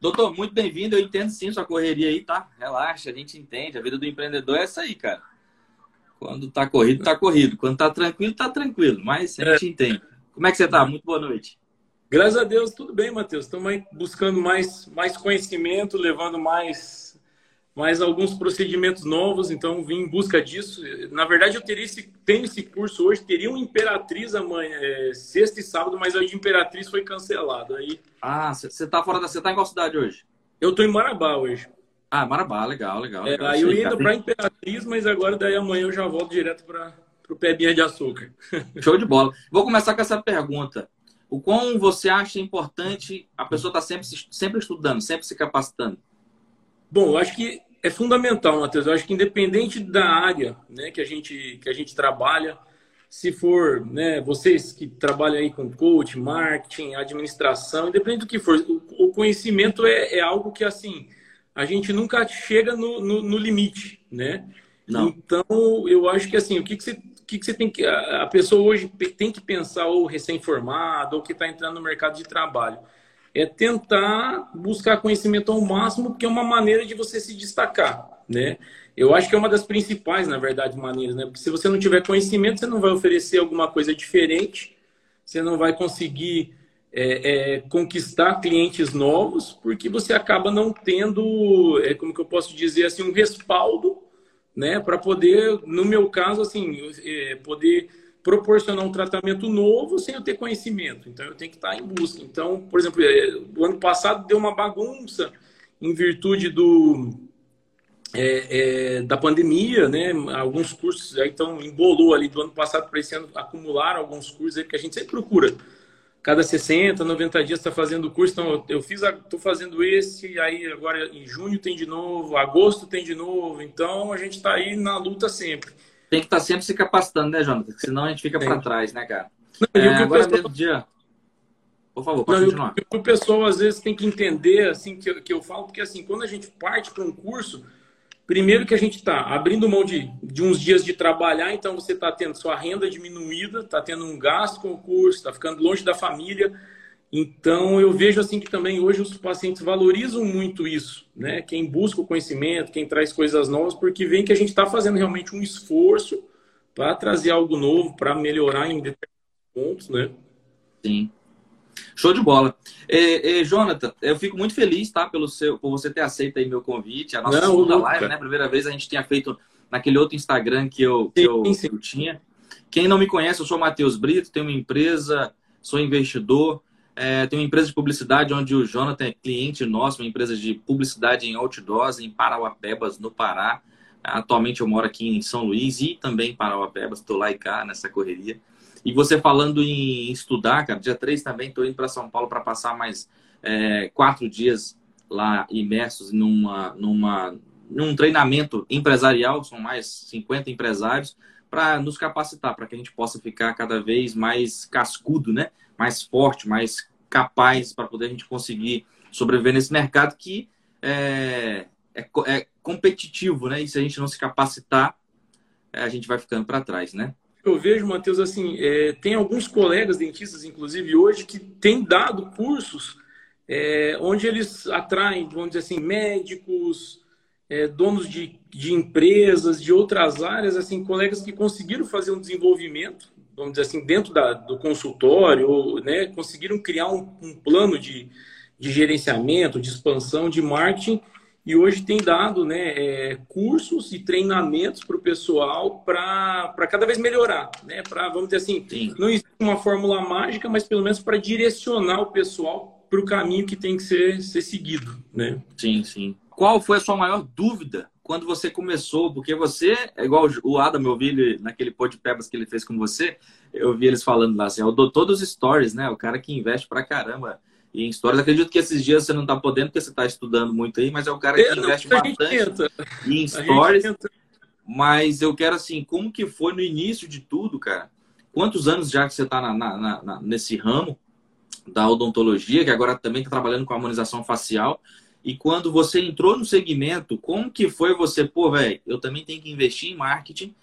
Doutor, muito bem-vindo. Eu entendo sim sua correria aí, tá? Relaxa, a gente entende. A vida do empreendedor é essa aí, cara. Quando tá corrido, tá corrido. Quando tá tranquilo, tá tranquilo. Mas a gente é. entende. Como é que você tá? Muito boa noite. Graças a Deus, tudo bem, Matheus. Estamos buscando mais, mais conhecimento, levando mais mais alguns procedimentos novos, então vim em busca disso. Na verdade, eu teria esse, tenho esse curso hoje, teria um Imperatriz amanhã, é, sexta e sábado, mas hoje Imperatriz foi cancelado. Aí... Ah, você tá fora da. Você tá em qual cidade hoje? Eu tô em Marabá hoje. Ah, Marabá, legal, legal. É, aí eu ia indo para Imperatriz, mas agora daí amanhã eu já volto direto para o Pebinha de Açúcar. Show de bola. Vou começar com essa pergunta. O quão você acha importante a pessoa estar tá sempre, sempre estudando, sempre se capacitando? Bom, eu acho que é fundamental, Matheus. Eu acho que independente da área né, que, a gente, que a gente trabalha, se for né, vocês que trabalham aí com coach, marketing, administração, independente do que for, o, o conhecimento é, é, algo que assim a gente nunca chega no, no, no limite, né? Não. Então, eu acho que assim, o que, que você o que, que você tem que. A pessoa hoje tem que pensar, ou recém-formado, ou que está entrando no mercado de trabalho é tentar buscar conhecimento ao máximo, porque é uma maneira de você se destacar, né? Eu acho que é uma das principais, na verdade, maneiras, né? Porque se você não tiver conhecimento, você não vai oferecer alguma coisa diferente, você não vai conseguir é, é, conquistar clientes novos, porque você acaba não tendo, é, como que eu posso dizer assim, um respaldo, né? Para poder, no meu caso, assim, é, poder proporcionar um tratamento novo sem eu ter conhecimento. Então, eu tenho que estar em busca. Então, por exemplo, é, o ano passado deu uma bagunça em virtude do é, é, da pandemia, né? Alguns cursos aí então embolou ali do ano passado para esse ano acumular alguns cursos aí que a gente sempre procura. Cada 60, 90 dias está fazendo o curso. Então, eu fiz, estou fazendo esse, aí agora em junho tem de novo, agosto tem de novo. Então, a gente está aí na luta sempre tem que estar tá sempre se capacitando, né, Jonathan? Senão a gente fica para trás, né, cara? Não, é, agora pessoal... mesmo dia. Por favor, pode Não, continuar. O, o pessoal às vezes tem que entender, assim, que eu, que eu falo, porque assim, quando a gente parte para um curso, primeiro que a gente está abrindo mão de, de uns dias de trabalhar, então você está tendo sua renda diminuída, está tendo um gasto com o curso, está ficando longe da família. Então, eu vejo assim que também hoje os pacientes valorizam muito isso, né? Quem busca o conhecimento, quem traz coisas novas, porque vem que a gente está fazendo realmente um esforço para trazer algo novo, para melhorar em determinados pontos, né? Sim. Show de bola. É, é, Jonathan, eu fico muito feliz, tá? Pelo seu, por você ter aceito aí meu convite. A nossa Não, segunda live, né? Primeira vez a gente tinha feito naquele outro Instagram que eu, que sim, eu, sim. eu tinha. Quem não me conhece, eu sou Matheus Brito, tenho uma empresa, sou investidor. É, tem uma empresa de publicidade onde o Jonathan é cliente nosso, uma empresa de publicidade em outdoors, em Parauapebas, no Pará. Atualmente eu moro aqui em São Luís e também em Parauapebas, estou lá e cá nessa correria. E você falando em estudar, cara, dia 3 também estou indo para São Paulo para passar mais é, quatro dias lá imersos numa, numa, num treinamento empresarial, são mais 50 empresários, para nos capacitar, para que a gente possa ficar cada vez mais cascudo, né? mais forte, mais capaz para poder a gente conseguir sobreviver nesse mercado que é, é, é competitivo, né? E se a gente não se capacitar, é, a gente vai ficando para trás, né? Eu vejo, Matheus, assim, é, tem alguns colegas dentistas, inclusive hoje, que têm dado cursos é, onde eles atraem, vamos dizer assim, médicos, é, donos de, de empresas, de outras áreas, assim, colegas que conseguiram fazer um desenvolvimento vamos dizer assim, dentro da, do consultório, né, conseguiram criar um, um plano de, de gerenciamento, de expansão, de marketing, e hoje tem dado né, é, cursos e treinamentos para o pessoal para cada vez melhorar. Né, para, vamos dizer assim, Sim. não existe uma fórmula mágica, mas pelo menos para direcionar o pessoal para o caminho que tem que ser, ser seguido. Né? Sim, sim. Qual foi a sua maior dúvida quando você começou, porque você, é igual o Adam, eu vi ele naquele podcast que ele fez com você, eu vi eles falando lá assim, eu dou todos os stories, né? O cara que investe pra caramba em stories. Acredito que esses dias você não tá podendo porque você tá estudando muito aí, mas é o cara que eu investe não, bastante em stories. Mas eu quero assim, como que foi no início de tudo, cara? Quantos anos já que você tá na, na, na, nesse ramo da odontologia, que agora também está trabalhando com harmonização facial? E quando você entrou no segmento, como que foi você, pô, velho, eu também tenho que investir em marketing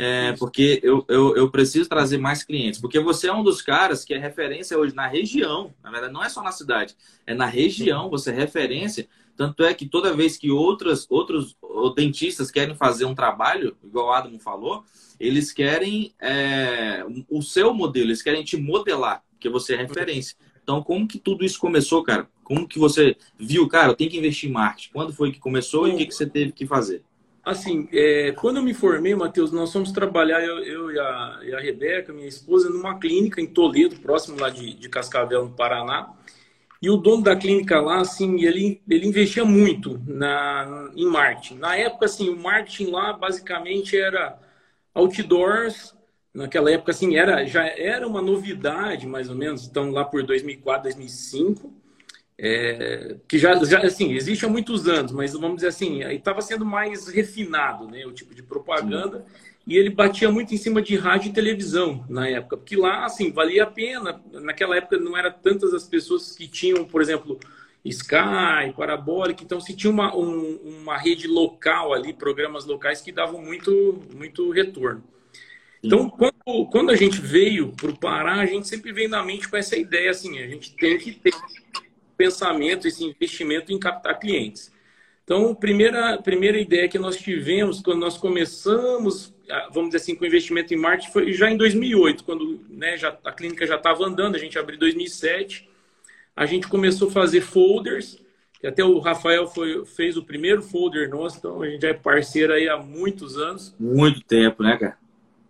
é, porque eu, eu, eu, preciso trazer mais clientes. Porque você é um dos caras que é referência hoje na região. Na verdade, não é só na cidade, é na região. Você é referência. Tanto é que toda vez que outras, outros dentistas querem fazer um trabalho, igual o Adamo falou, eles querem é, o seu modelo, eles querem te modelar, porque você é referência. Então, como que tudo isso começou, cara? Como que você viu, cara, eu tenho que investir em marketing? Quando foi que começou e o que, que você teve que fazer? Assim, é, quando eu me formei, Matheus, nós fomos trabalhar, eu, eu e, a, e, a, Rebeca, minha esposa, numa clínica em Toledo, próximo lá de, de Cascavel, no Paraná. E o dono da clínica lá, assim, ele, ele investia muito na, em marketing. Na época, assim, o marketing lá basicamente era outdoors. Naquela época, assim, era, já era uma novidade, mais ou menos. Então, lá por 2004, 2005 é, que já, já, assim, existe há muitos anos, mas vamos dizer assim, estava sendo mais refinado, né, o tipo de propaganda, Sim. e ele batia muito em cima de rádio e televisão na época, porque lá, assim, valia a pena, naquela época não era tantas as pessoas que tinham, por exemplo, Sky, Parabólica, então se tinha uma, um, uma rede local ali, programas locais que davam muito, muito retorno. Então, quando, quando a gente veio para o Pará, a gente sempre veio na mente com essa ideia, assim, a gente tem que ter pensamento, esse investimento em captar clientes. Então, primeira, primeira ideia que nós tivemos quando nós começamos, vamos dizer assim, com investimento em marketing foi já em 2008, quando né, já, a clínica já estava andando, a gente abriu em 2007. A gente começou a fazer folders, que até o Rafael foi, fez o primeiro folder nosso, então a gente já é parceiro aí há muitos anos. Muito tempo, né, cara?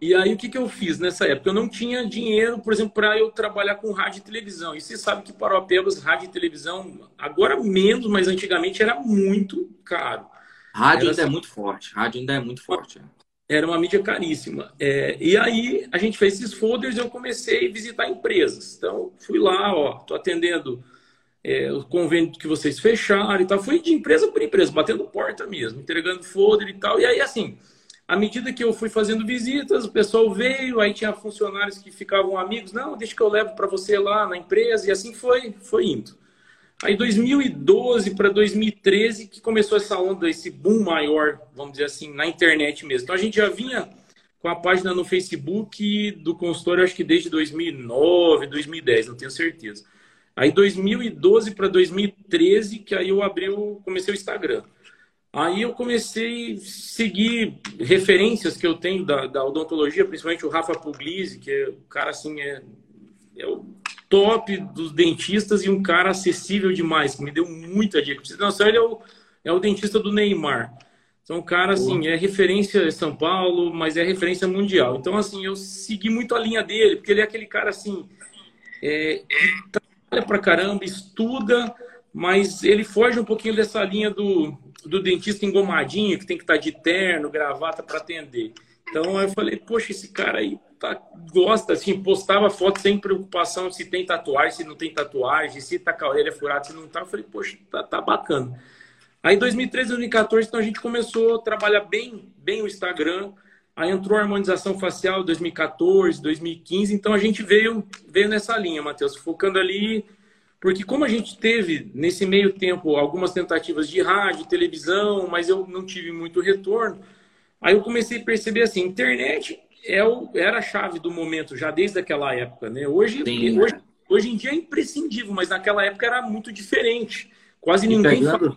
E aí, o que, que eu fiz nessa época? Eu não tinha dinheiro, por exemplo, para eu trabalhar com rádio e televisão. E você sabe que para o Apebas, rádio e televisão, agora menos, mas antigamente era muito caro. Rádio era ainda é assim, é muito forte. Rádio ainda é muito forte. É. Era uma mídia caríssima. É, e aí, a gente fez esses folders e eu comecei a visitar empresas. Então, fui lá, ó, tô atendendo é, o convênio que vocês fecharam e tal. Fui de empresa por empresa, batendo porta mesmo, entregando folder e tal. E aí, assim à medida que eu fui fazendo visitas, o pessoal veio, aí tinha funcionários que ficavam amigos, não, deixa que eu levo para você lá na empresa, e assim foi, foi indo. Aí 2012 para 2013 que começou essa onda, esse boom maior, vamos dizer assim, na internet mesmo. Então a gente já vinha com a página no Facebook do consultório, acho que desde 2009, 2010, não tenho certeza. Aí 2012 para 2013 que aí eu abri, o, comecei o Instagram. Aí eu comecei a seguir referências que eu tenho da, da odontologia, principalmente o Rafa Puglisi, que é o cara assim, é, é o top dos dentistas e um cara acessível demais, que me deu muita dica. Não, só ele é o, é o dentista do Neymar. Então, o cara, assim, é referência em São Paulo, mas é referência mundial. Então, assim, eu segui muito a linha dele, porque ele é aquele cara, assim, é, que trabalha pra caramba, estuda, mas ele foge um pouquinho dessa linha do, do dentista engomadinho, que tem que estar tá de terno, gravata para atender. Então eu falei, poxa, esse cara aí tá, gosta, assim, postava foto sem preocupação se tem tatuagem, se não tem tatuagem, se tá com a orelha furada, se não tá. Eu falei, poxa, tá, tá bacana. Aí em 2013, 2014, então a gente começou a trabalhar bem, bem o Instagram. Aí entrou a harmonização facial 2014, 2015. Então a gente veio, veio nessa linha, Matheus, focando ali porque como a gente teve, nesse meio tempo, algumas tentativas de rádio, televisão, mas eu não tive muito retorno, aí eu comecei a perceber assim, internet é o, era a chave do momento, já desde aquela época, né? Hoje, Sim, hoje, hoje em dia é imprescindível, mas naquela época era muito diferente. Quase e ninguém pegando,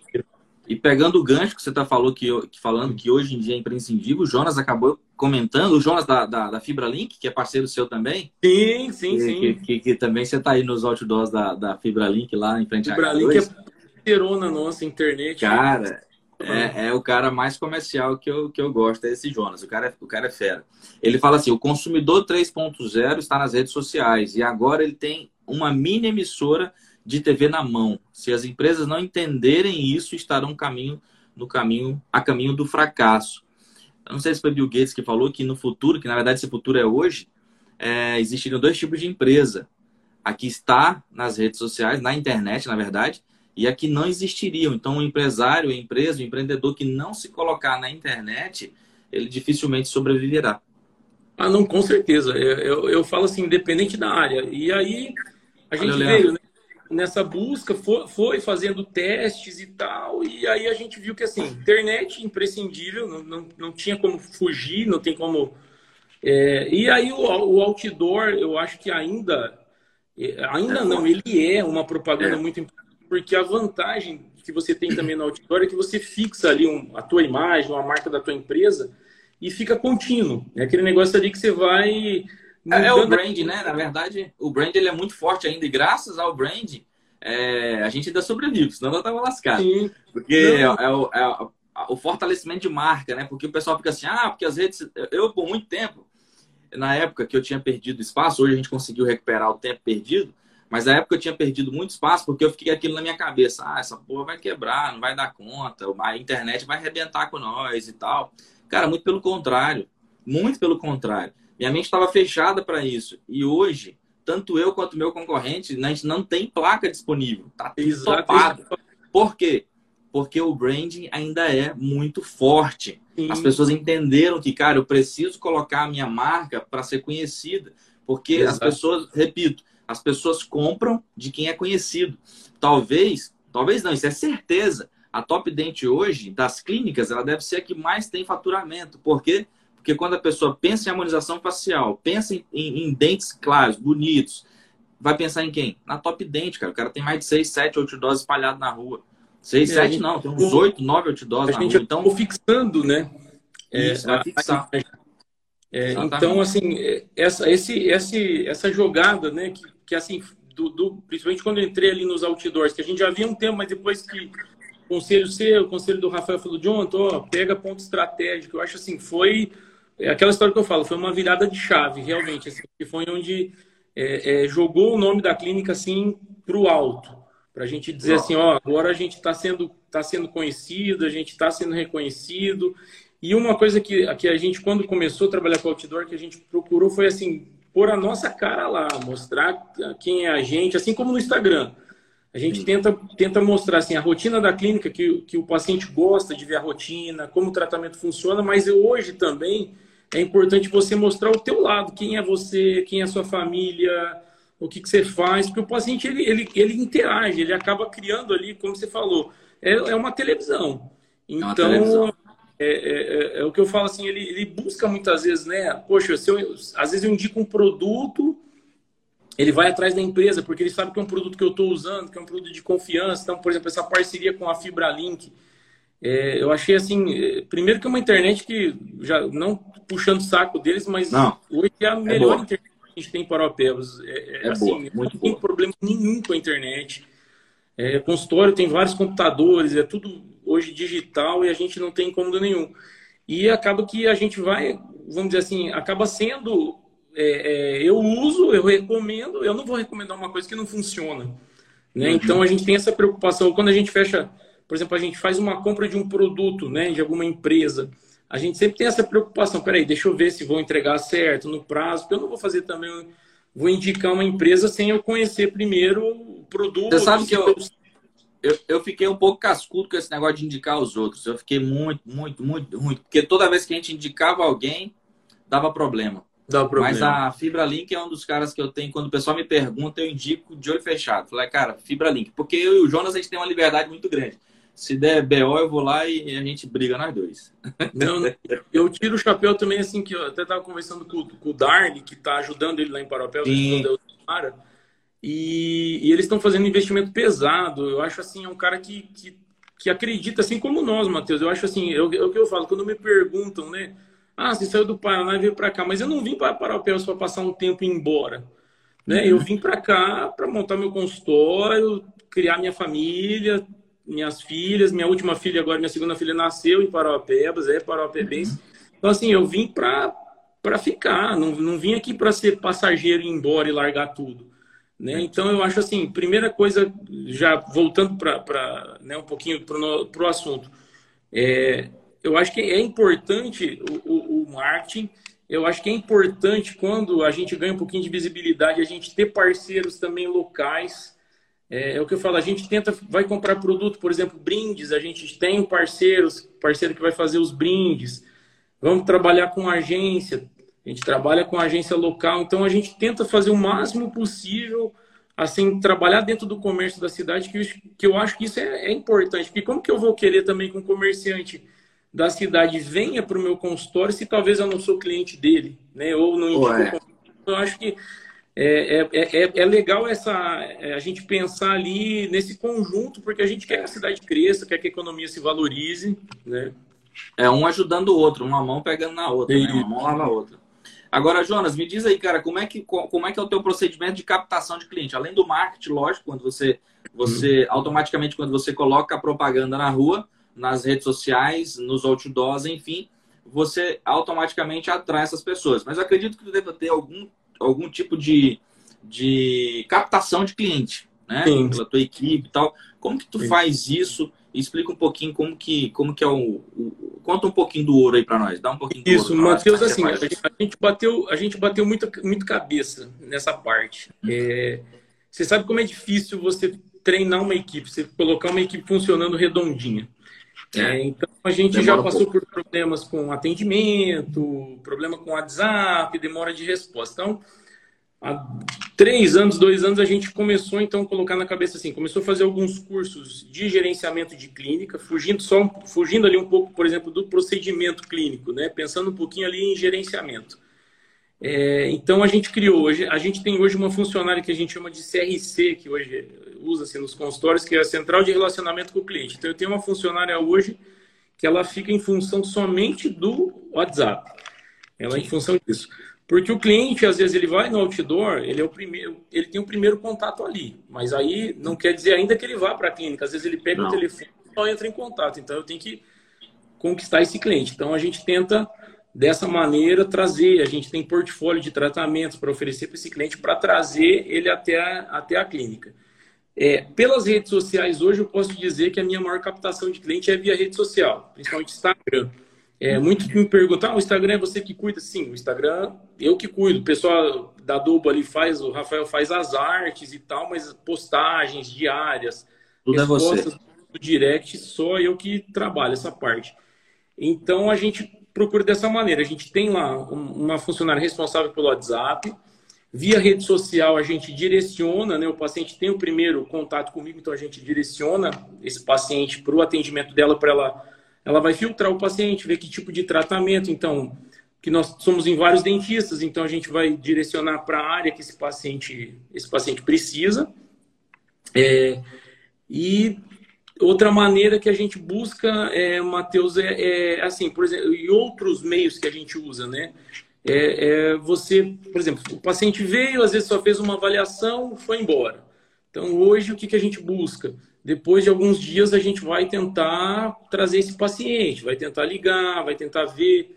E pegando o gancho que você está falando que, falando que hoje em dia é imprescindível, o Jonas acabou comentando, o Jonas da, da, da Fibra Link, que é parceiro seu também. Sim, sim, que, sim. Que, que, que, também você está aí nos outdoors da, da Fibra Link lá em frente Fibra à Link é parceiro na nossa internet. Cara, é, é, o cara mais comercial que eu, que eu gosto, é esse Jonas. O cara, é, o cara é fera. Ele fala assim: o consumidor 3.0 está nas redes sociais e agora ele tem uma mini emissora de TV na mão. Se as empresas não entenderem isso, estarão caminho, no caminho a caminho do fracasso. Eu não sei se foi Bill Gates que falou que no futuro, que na verdade esse futuro é hoje, é, existiriam dois tipos de empresa. A que está nas redes sociais, na internet, na verdade, e a que não existiriam. Então, o empresário, a empresa, o empreendedor que não se colocar na internet, ele dificilmente sobreviverá. Ah, não, com certeza. Eu, eu, eu falo assim, independente da área. E aí, a gente Olha, veio, né? Nessa busca, foi, foi, fazendo testes e tal, e aí a gente viu que, assim, internet imprescindível, não, não, não tinha como fugir, não tem como É, e aí o, o, outdoor, eu acho que ainda, é, ainda é não, ele é uma propaganda é. muito importante, porque a vantagem que você tem também no outdoor é que você fixa ali um, a tua imagem, uma marca da tua empresa e fica contínuo. É aquele negócio ali que você vai... É, é o brand, né? Na verdade, o brand ele é muito forte ainda e graças ao brand é, a gente ainda sobrevive, senão eu tava lascado. Sim. Porque é, é, o, é, o fortalecimento de marca, né? Porque o pessoal fica assim, ah, porque as redes... Eu, por muito tempo, na época que eu tinha perdido espaço, hoje a gente conseguiu recuperar o tempo perdido, mas na época eu tinha perdido muito espaço porque eu fiquei aquilo na minha cabeça. Ah, essa porra vai quebrar, não vai dar conta, a internet vai arrebentar com nós e tal. Cara, muito pelo contrário. Muito pelo contrário. Minha mente estava fechada para isso. E hoje, tanto eu quanto meu concorrente, a gente não tem placa disponível. Tá tudo topado. Por quê? Porque o branding ainda é muito forte. Sim. As pessoas entenderam que, cara, eu preciso colocar a minha marca para ser conhecida. Porque Exato. as pessoas, repito, as pessoas compram de quem é conhecido. Talvez, talvez não, isso é certeza. A Top Dent hoje, das clínicas, ela deve ser a que mais tem faturamento. Por quê? Porque quando a pessoa pensa em harmonização facial, pensa em, em, em dentes claros, bonitos, vai pensar em quem? Na Top Dent, cara. O cara tem mais de 6, 7 outdoors espalhados na rua. 6, 7 não, tem uns 8, 9 outdoors na rua. Então, fixando, né? Isso, é, vai fixar. É, então, assim, é, essa, esse, esse, essa jogada, né, que, que assim, do, do, principalmente quando eu entrei ali nos outdoors, que a gente já havia um tempo, mas depois que o conselho seu, o conselho do Rafael falou, John, tô, pega ponto estratégico, eu acho assim, foi é aquela história que eu falo, foi uma virada de chave, realmente, assim, que foi onde é, é, jogou o nome da clínica assim para o alto, para a gente dizer assim, ó, agora a gente está sendo, tá sendo conhecido, a gente está sendo reconhecido. E uma coisa que, que a gente, quando começou a trabalhar com outdoor, que a gente procurou foi assim, pôr a nossa cara lá, mostrar quem é a gente, assim como no Instagram. A gente tenta, tenta mostrar assim, a rotina da clínica, que, que o paciente gosta de ver a rotina, como o tratamento funciona, mas eu, hoje também é importante você mostrar o teu lado, quem é você, quem é a sua família, o que, que você faz, porque o paciente ele, ele, ele interage, ele acaba criando ali, como você falou, é, é uma televisão. Então, é uma televisão. É, é, é, é, o que eu falo assim, ele, ele busca muitas vezes, né? Poxa, se eu, às vezes eu indico um produto, ele vai atrás da empresa, porque ele sabe que é um produto que eu estou usando, que é um produto de confiança. Então, por exemplo, essa parceria com a FibraLink, é, eu achei assim, é, primeiro que é uma internet que, já não puxando o saco deles, mas não, hoje é a melhor é internet que a gente tem para Paropebas. É, é, assim, boa, não tem problema nenhum com a internet. É, consultório tem vários computadores, é tudo hoje digital e a gente não tem incômodo nenhum. E acaba que a gente vai, vamos dizer assim, acaba sendo. É, é, eu uso, eu recomendo, eu não vou recomendar uma coisa que não funciona. Né? Uhum. Então a gente tem essa preocupação. Quando a gente fecha, por exemplo, a gente faz uma compra de um produto né, de alguma empresa, a gente sempre tem essa preocupação. Peraí, deixa eu ver se vou entregar certo, no prazo, porque eu não vou fazer também. Vou indicar uma empresa sem eu conhecer primeiro o produto. Você sabe que eu, eu, eu fiquei um pouco cascudo com esse negócio de indicar os outros. Eu fiquei muito, muito, muito, muito. Porque toda vez que a gente indicava alguém, dava problema. Dá problema. Mas a Fibra Link é um dos caras que eu tenho, quando o pessoal me pergunta, eu indico de olho fechado. Falei, cara, Fibra Link. Porque eu e o Jonas, a gente tem uma liberdade muito grande. Se der BO, eu vou lá e a gente briga nós dois. Eu tiro o chapéu também, assim, que eu até estava conversando com, com o Darny, que está ajudando ele lá em Paropel. Cara, e, e eles estão fazendo investimento pesado. Eu acho assim, é um cara que, que, que acredita, assim como nós, Matheus. Eu acho assim, é o que eu falo, quando me perguntam, né? Ah, você saiu do Paraná e veio para cá, mas eu não vim para Paraupéus para passar um tempo e ir embora. Né? Uhum. Eu vim para cá para montar meu consultório, criar minha família, minhas filhas. Minha última filha, agora minha segunda filha, nasceu em Paraupebas, é Paraupebens. Uhum. Então, assim, eu vim para ficar, não, não vim aqui para ser passageiro e ir embora e largar tudo. Né? Então, eu acho assim, primeira coisa, já voltando para né, um pouquinho para o assunto, é, eu acho que é importante o, o, o, marketing, eu acho que é importante quando a gente ganha um pouquinho de visibilidade, a gente ter parceiros também locais. É, é o que eu falo, a gente tenta, vai comprar produto, por exemplo, brindes, a gente tem parceiros, parceiro que vai fazer os brindes, vamos trabalhar com agência, a gente trabalha com agência local, então a gente tenta fazer o máximo possível, assim, trabalhar dentro do comércio da cidade, que, que eu acho que isso é, é importante. Porque como que eu vou querer também com um comerciante da cidade venha para o meu consultório se talvez eu não sou cliente dele, né? Ou não indico. Eu acho que é, é, é, é, legal essa é, a gente pensar ali nesse conjunto, porque a gente quer que a cidade cresça, quer que a economia se valorize, né? É um ajudando o outro, uma mão pegando na outra, né? uma mão lava a outra. Agora, Jonas, me diz aí, cara, como é que como é que é o teu procedimento de captação de cliente? Além do marketing, lógico, quando você você hum. automaticamente quando você coloca a propaganda na rua, nas redes sociais, nos outdoors, enfim, você automaticamente atrai essas pessoas. Mas eu acredito que tu deva ter algum, algum tipo de, de captação de cliente, né? Sim. Pela tua equipe e tal. Como que tu Sim. faz isso? Explica um pouquinho como que, como que é o, o Conta um pouquinho do ouro aí para nós. Dá um pouquinho do Isso, Matheus, assim, a gente, a gente, bateu, a gente bateu muito, muito cabeça nessa parte. É, você sabe como é difícil você treinar uma equipe, você colocar uma equipe funcionando redondinha. É, então a gente demora já passou um por problemas com atendimento, problema com WhatsApp, demora de resposta. Então, há três anos, dois anos, a gente começou então a colocar na cabeça assim, começou a fazer alguns cursos de gerenciamento de clínica, fugindo só fugindo ali um pouco, por exemplo, do procedimento clínico, né? Pensando um pouquinho ali em gerenciamento. É, então a gente criou hoje, a gente tem hoje uma funcionária que a gente chama de CRC, que hoje usa-se nos consultórios, que é a central de relacionamento com o cliente. Então, eu tenho uma funcionária hoje que ela fica em função somente do WhatsApp. Ela é em função disso. Porque o cliente, às vezes, ele vai no outdoor, ele é o primeiro, ele tem o primeiro contato ali. Mas aí não quer dizer ainda que ele vá para a clínica. Às vezes ele pega não. o telefone e só entra em contato. Então eu tenho que conquistar esse cliente. Então a gente tenta dessa maneira trazer, a gente tem portfólio de tratamentos para oferecer para esse cliente para trazer ele até a, até a clínica. É, pelas redes sociais, hoje eu posso dizer que a minha maior captação de cliente é via rede social, principalmente Instagram. É, muito que me perguntam, ah, o Instagram é você que cuida? Sim, o Instagram eu que cuido. O pessoal da Adobe ali faz, o Rafael faz as artes e tal, mas postagens diárias, Tudo é respostas do direct, só eu que trabalho essa parte. Então a gente procura dessa maneira. A gente tem lá uma funcionária responsável pelo WhatsApp, Via rede social, a gente direciona, né? O paciente tem o primeiro contato comigo, então a gente direciona esse paciente para o atendimento dela, para ela. Ela vai filtrar o paciente, ver que tipo de tratamento. Então, que nós somos em vários dentistas, então a gente vai direcionar para a área que esse paciente, esse paciente precisa. É, e outra maneira que a gente busca, é, Matheus, é, é assim, por exemplo, e outros meios que a gente usa, né? É, é, você, por exemplo, o paciente veio, às vezes só fez uma avaliação, foi embora. Então, hoje, o que, que a gente busca? Depois de alguns dias, a gente vai tentar trazer esse paciente, vai tentar ligar, vai tentar ver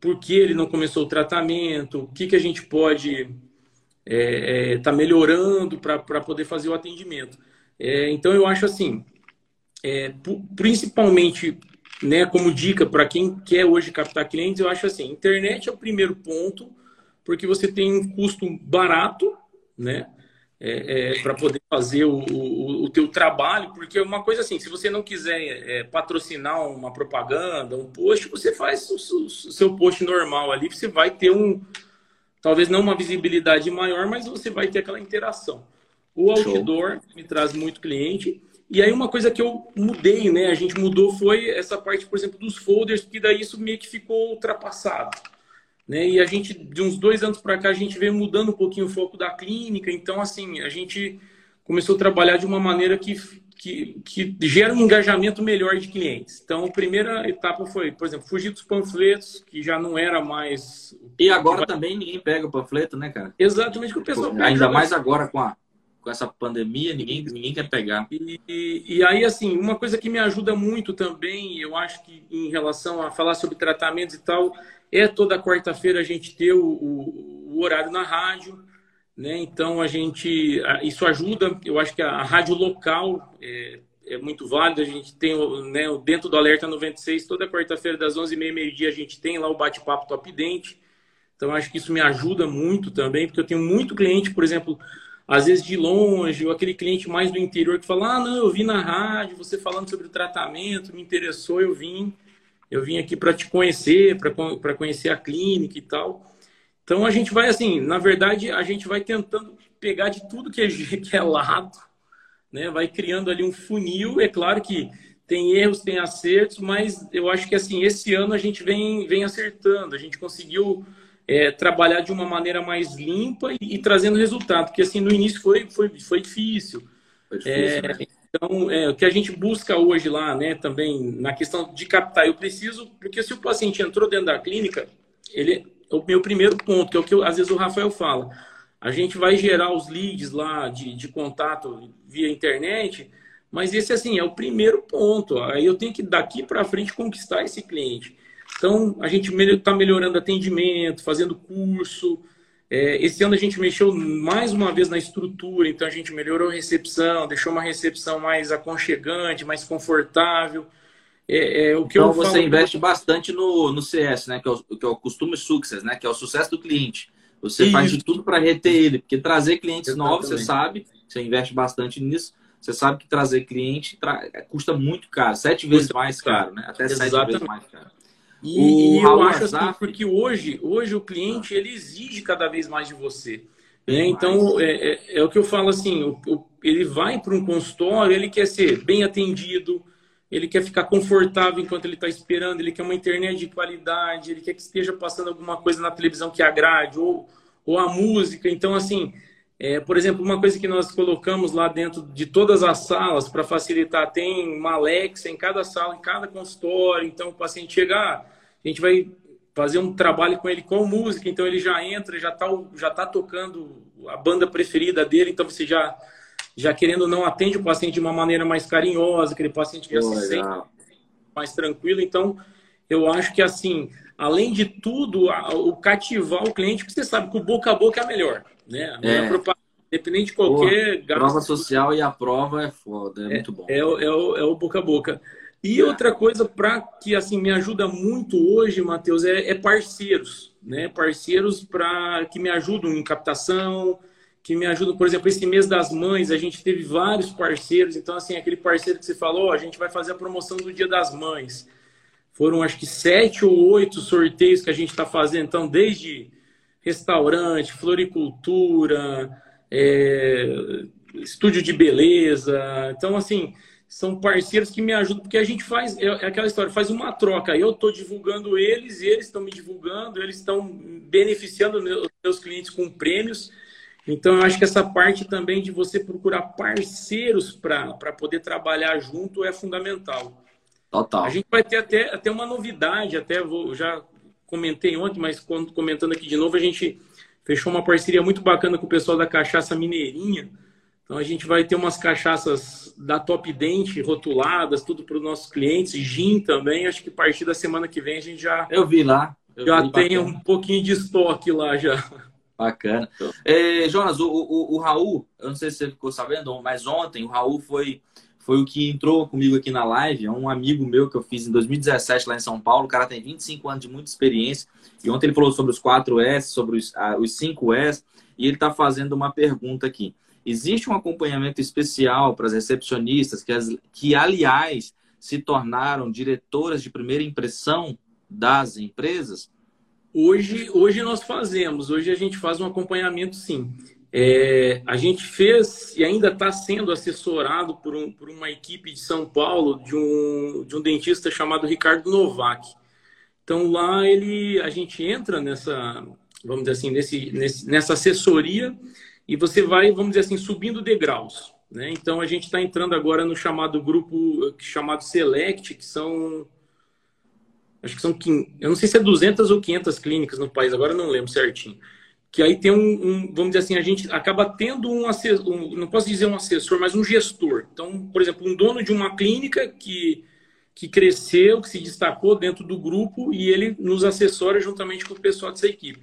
por que ele não começou o tratamento, o que, que a gente pode estar é, é, tá melhorando para poder fazer o atendimento. É, então, eu acho assim, é, principalmente né, como dica para quem quer hoje captar clientes, eu acho assim, internet é o primeiro ponto, porque você tem um custo barato, né, é, é, para poder fazer o, o, o, teu trabalho, porque é uma coisa assim, se você não quiser é, patrocinar uma propaganda, um post, você faz o, o, seu post normal ali, você vai ter um, talvez não uma visibilidade maior, mas você vai ter aquela interação. O outdoor Show. me traz muito cliente, e aí uma coisa que eu mudei, né? A gente mudou foi essa parte, por exemplo, dos folders, que daí isso meio que ficou ultrapassado. Né? E a gente, de uns dois anos para cá, a gente veio mudando um pouquinho o foco da clínica. Então, assim, a gente começou a trabalhar de uma maneira que, que, que gera um engajamento melhor de clientes. Então, a primeira etapa foi, por exemplo, fugir dos panfletos, que já não era mais... E agora também ninguém pega o panfleto, né, cara? Exatamente o que o pessoal... Ainda mais agora com a com essa pandemia, ninguém, ninguém quer pegar. E, e, aí, assim, uma coisa que me ajuda muito também, eu acho que em relação a falar sobre tratamentos e tal, é toda quarta-feira a gente ter o, o, o, horário na rádio, né? Então, a gente, isso ajuda, eu acho que a, a rádio local é, é muito válida, a gente tem, né, dentro do Alerta 96, toda quarta-feira das 11h30, meio-dia, a gente tem lá o bate-papo Top Dente, então, acho que isso me ajuda muito também, porque eu tenho muito cliente, por exemplo, às vezes de longe, ou aquele cliente mais do interior que fala: Ah, não, eu vi na rádio, você falando sobre o tratamento, me interessou, eu vim. Eu vim aqui para te conhecer, para conhecer a clínica e tal. Então a gente vai assim, na verdade, a gente vai tentando pegar de tudo que é, que é lado, né? Vai criando ali um funil. É claro que tem erros, tem acertos, mas eu acho que assim esse ano a gente vem, vem acertando, a gente conseguiu é, trabalhar de uma maneira mais limpa e, e, trazendo resultado, porque assim no início foi, foi, foi difícil. Foi difícil é, né? Então, é, o que a gente busca hoje lá, né, também na questão de captar, eu preciso, porque se o paciente entrou dentro da clínica, ele é o meu primeiro ponto, que é o que eu, às vezes o Rafael fala. A gente vai gerar os leads lá de, de contato via internet, mas esse, assim, é o primeiro ponto. Aí eu tenho que, daqui para frente, conquistar esse cliente. Então, a gente está melhorando atendimento, fazendo curso. É, esse ano a gente mexeu mais uma vez na estrutura, então a gente melhorou a recepção, deixou uma recepção mais aconchegante, mais confortável. É, é o que então, você falo... investe bastante no, no CS, né? Que é, o, que é o Customer Success, né? Que é o sucesso do cliente. Você Isso. faz de tudo para reter ele, porque trazer clientes Exatamente. novos, você sabe, você investe bastante nisso. Você sabe que trazer cliente tra... custa muito caro, sete vezes mais caro, né? Até Exatamente. sete vezes mais caro. E, o e eu acho assim, porque hoje, hoje o cliente ele exige cada vez mais de você. Né? Então, é, é, é, o que eu falo assim: o, o, ele vai para um consultório, ele quer ser bem atendido, ele quer ficar confortável enquanto ele está esperando, ele quer uma internet de qualidade, ele quer que esteja passando alguma coisa na televisão que agrade, ou, ou a música. Então, assim, é, por exemplo, uma coisa que nós colocamos lá dentro de todas as salas para facilitar, tem uma Alexa em cada sala, em cada consultório. Então, o paciente chegar, a gente vai fazer um trabalho com ele com música. Então, ele já entra, já está já tá tocando a banda preferida dele. Então, você já, já querendo ou não, atende o paciente de uma maneira mais carinhosa, aquele paciente que já se sente mais tranquilo. Então, eu acho que, assim, além de tudo, o cativar o cliente, porque você sabe que o boca a boca é melhor. Né? É. Independente de qualquer gasto. Prova social e a prova é foda, é, é muito bom. É, é, o, é o boca a boca. E outra coisa para que assim me ajuda muito hoje, Matheus, é, é parceiros, né? Parceiros para que me ajudam em captação, que me ajudam, por exemplo, esse mês das mães, a gente teve vários parceiros. Então, assim, aquele parceiro que você falou, a gente vai fazer a promoção do Dia das Mães. Foram acho que sete ou oito sorteios que a gente está fazendo. Então, desde restaurante, floricultura, é, estúdio de beleza. Então, assim, são parceiros que me ajudam, porque a gente faz, é, é aquela história, faz uma troca. Eu estou divulgando eles, eles estão me divulgando, eles estão beneficiando os meus clientes com prêmios. Então, eu acho que essa parte também de você procurar parceiros para poder trabalhar junto é fundamental. Total. A gente vai ter até, até uma novidade, até vou já comentei ontem, mas comentando aqui de novo, a gente fechou uma parceria muito bacana com o pessoal da Cachaça Mineirinha. Então a gente vai ter umas cachaças da Top Dente rotuladas, tudo para os nossos clientes, gin também. Acho que a partir da semana que vem a gente já. Eu vi lá. Eu já vi tem bacana. um pouquinho de estoque lá já. Bacana. É, Jonas, o, o, o, Raul, eu não sei se você ficou sabendo, mas ontem o Raul foi foi o que entrou comigo aqui na live. É um amigo meu que eu fiz em 2017 lá em São Paulo. O cara tem 25 anos de muita experiência. E ontem ele falou sobre os 4S, sobre os, ah, os 5S. E ele está fazendo uma pergunta aqui. Existe um acompanhamento especial para as recepcionistas, que, as, que aliás se tornaram diretoras de primeira impressão das empresas? Hoje, hoje nós fazemos, hoje a gente faz um acompanhamento sim. É, a gente fez e ainda está sendo assessorado por, um, por, uma equipe de São Paulo de um, de um dentista chamado Ricardo Novak. Então lá ele, a gente entra nessa, vamos dizer assim, nesse, nesse, nessa assessoria e você vai, vamos dizer assim, subindo degraus. Né? Então a gente está entrando agora no chamado grupo chamado Select, que são acho que são eu não sei se é 200 ou 500 clínicas no país, agora não lembro certinho que aí tem um, um, vamos dizer assim, a gente acaba tendo um um, não posso dizer um assessor, mas um gestor. Então, por exemplo, um dono de uma clínica que, que cresceu, que se destacou dentro do grupo e ele nos assessora juntamente com o pessoal dessa equipe.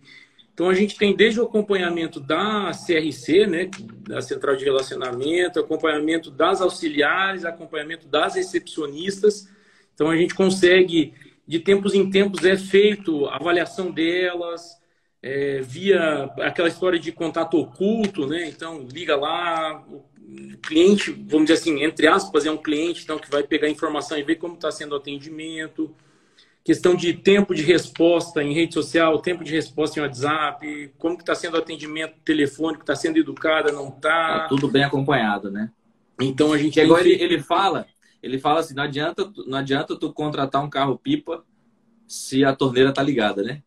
Então, a gente tem desde o acompanhamento da CRC, né, da Central de Relacionamento, acompanhamento das auxiliares, acompanhamento das recepcionistas. Então, a gente consegue, de tempos em tempos, é feito avaliação delas, é, via aquela história de contato oculto, né? Então, liga lá, o cliente, vamos dizer assim, entre aspas, é um cliente então, que vai pegar informação e ver como está sendo o atendimento. Questão de tempo de resposta em rede social, tempo de resposta em WhatsApp, como que está sendo o atendimento telefônico, está sendo educada, não está. Tá tudo bem acompanhado, né? Então a gente. agora ele, ele fala Ele fala assim: não adianta, não adianta tu contratar um carro pipa se a torneira tá ligada, né?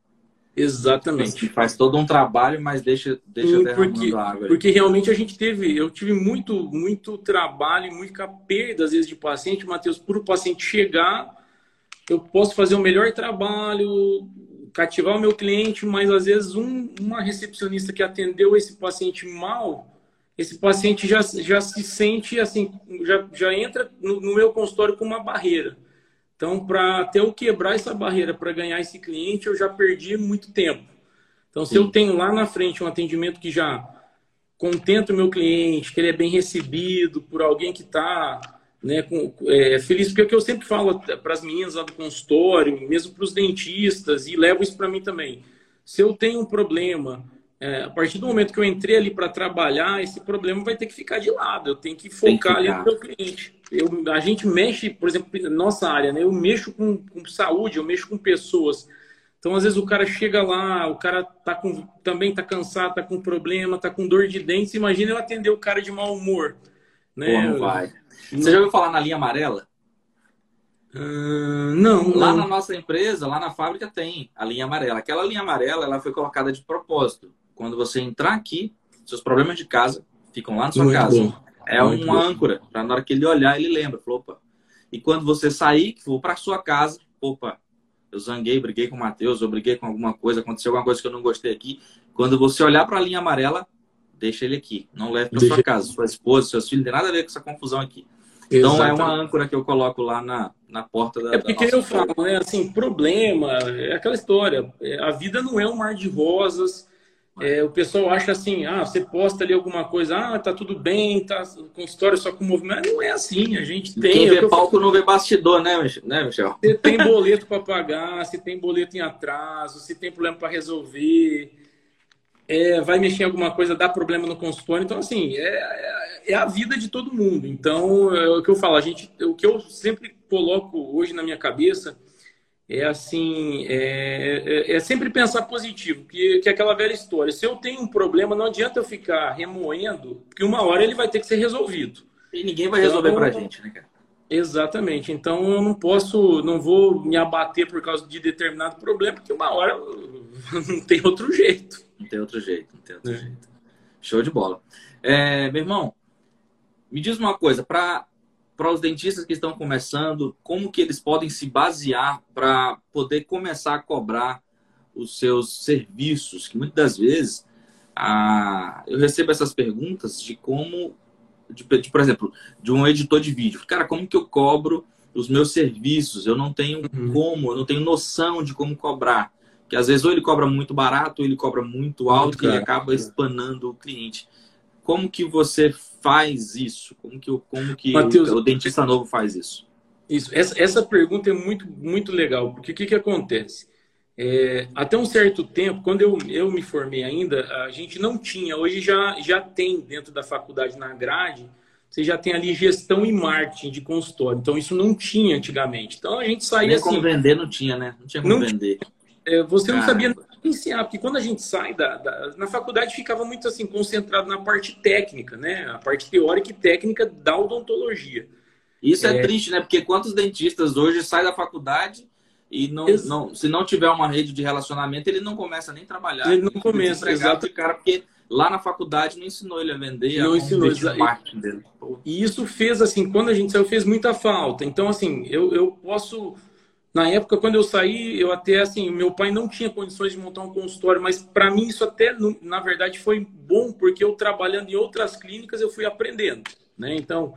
Exatamente. faz todo um trabalho, mas deixa, deixa porque, água. Porque realmente a gente teve, eu tive muito, muito trabalho e muita perda, às vezes, de paciente, Matheus, por o paciente chegar, eu posso fazer o melhor trabalho, cativar o meu cliente, mas às vezes um, uma recepcionista que atendeu esse paciente mal, esse paciente já, já se sente assim, já, já entra no, no meu consultório com uma barreira. Então, para até eu quebrar essa barreira para ganhar esse cliente, eu já perdi muito tempo. Então, se Sim. eu tenho lá na frente um atendimento que já contenta o meu cliente, que ele é bem recebido por alguém que está né, com, é, feliz, porque é o que eu sempre falo para as meninas lá do consultório, mesmo para os dentistas, e levo isso para mim também. Se eu tenho um problema, é, a partir do momento que eu entrei ali para trabalhar, esse problema vai ter que ficar de lado. Eu tenho que focar que ali no meu cliente. Eu, a gente mexe, por exemplo, na nossa área, né? Eu mexo com, com, saúde, eu mexo com pessoas. Então, às vezes, o cara chega lá, o cara tá com, também tá cansado, tá com problema, tá com dor de dente. Imagina eu atender o cara de mau humor. Né? Pô, não vai. Você já ouviu falar na linha amarela? Uh, não. Lá não. na nossa empresa, lá na fábrica, tem a linha amarela. Aquela linha amarela, ela foi colocada de propósito quando você entrar aqui, seus problemas de casa ficam lá na sua Muito casa. Bom. É Muito uma bom. âncora, para na hora que ele olhar, ele lembra. Falou, opa. E quando você sair, que for para sua casa, opa, eu zanguei, briguei com o Matheus, eu briguei com alguma coisa, aconteceu alguma coisa que eu não gostei aqui. Quando você olhar para a linha amarela, deixa ele aqui. Não leve para sua casa. Sua esposa, seus filhos, não tem nada a ver com essa confusão aqui. Então Exatamente. é uma âncora que eu coloco lá na, na porta da. É porque da eu falo, né? Assim, problema, é aquela história. É, a vida não é um mar de rosas. É, o pessoal acha assim, ah, você posta ali alguma coisa, ah, tá tudo bem, tá com história só com movimento. Não é assim, a gente tem. Quem vê palco eu... não vê bastidor, né, né, Michel? Você tem boleto para pagar, se tem boleto em atraso, se tem problema para resolver, é, vai mexer em alguma coisa, dá problema no consultório. Então, assim, é, é, é a vida de todo mundo. Então, é o que eu falo, a gente, o que eu sempre coloco hoje na minha cabeça é assim, é, é, é, sempre pensar positivo, que, que é aquela velha história. Se eu tenho um problema, não adianta eu ficar remoendo, porque uma hora ele vai ter que ser resolvido. E ninguém vai resolver então, pra gente, né, cara? Exatamente. Então eu não posso, não vou me abater por causa de determinado problema, porque uma hora não tem outro jeito. Não tem outro jeito, não tem outro é. jeito. Show de bola. É, meu irmão, me diz uma coisa, para para os dentistas que estão começando, como que eles podem se basear para poder começar a cobrar os seus serviços? Que muitas das vezes a... eu recebo essas perguntas de como, de, de, por exemplo, de um editor de vídeo. Cara, como que eu cobro os meus serviços? Eu não tenho uhum. como, eu não tenho noção de como cobrar. Que às vezes ou ele cobra muito barato, ou ele cobra muito alto, muito e ele acaba espanando o cliente. Como que você faz isso? Como que, como que Mateus, o, o, dentista novo faz isso? Isso. Essa, essa pergunta é muito, muito legal, porque o que, que acontece? É, até um certo tempo, quando eu, eu me formei ainda, a gente não tinha, hoje já, já tem dentro da faculdade na grade, você já tem ali gestão e marketing de consultório. Então, isso não tinha antigamente. Então, a gente saía Nem assim... como vender não tinha, né? Não tinha como não vender. É, você não sabia ensinar, porque quando a gente sai da, da, na faculdade ficava muito assim concentrado na parte técnica, né? A parte teórica e técnica da odontologia. Isso é, é triste, né? Porque quantos dentistas hoje saem da faculdade e não, não, se não tiver uma rede de relacionamento, ele não começa nem a trabalhar. Ele não começa, exato. Cara, porque lá na faculdade não ensinou ele a vender, não a ensinou marketing dele. E isso fez assim, quando a gente saiu, fez muita falta. Então, assim, eu, eu posso na época, quando eu saí, eu até assim, meu pai não tinha condições de montar um consultório, mas para mim isso até, na verdade, foi bom, porque eu trabalhando em outras clínicas, eu fui aprendendo, né? Então,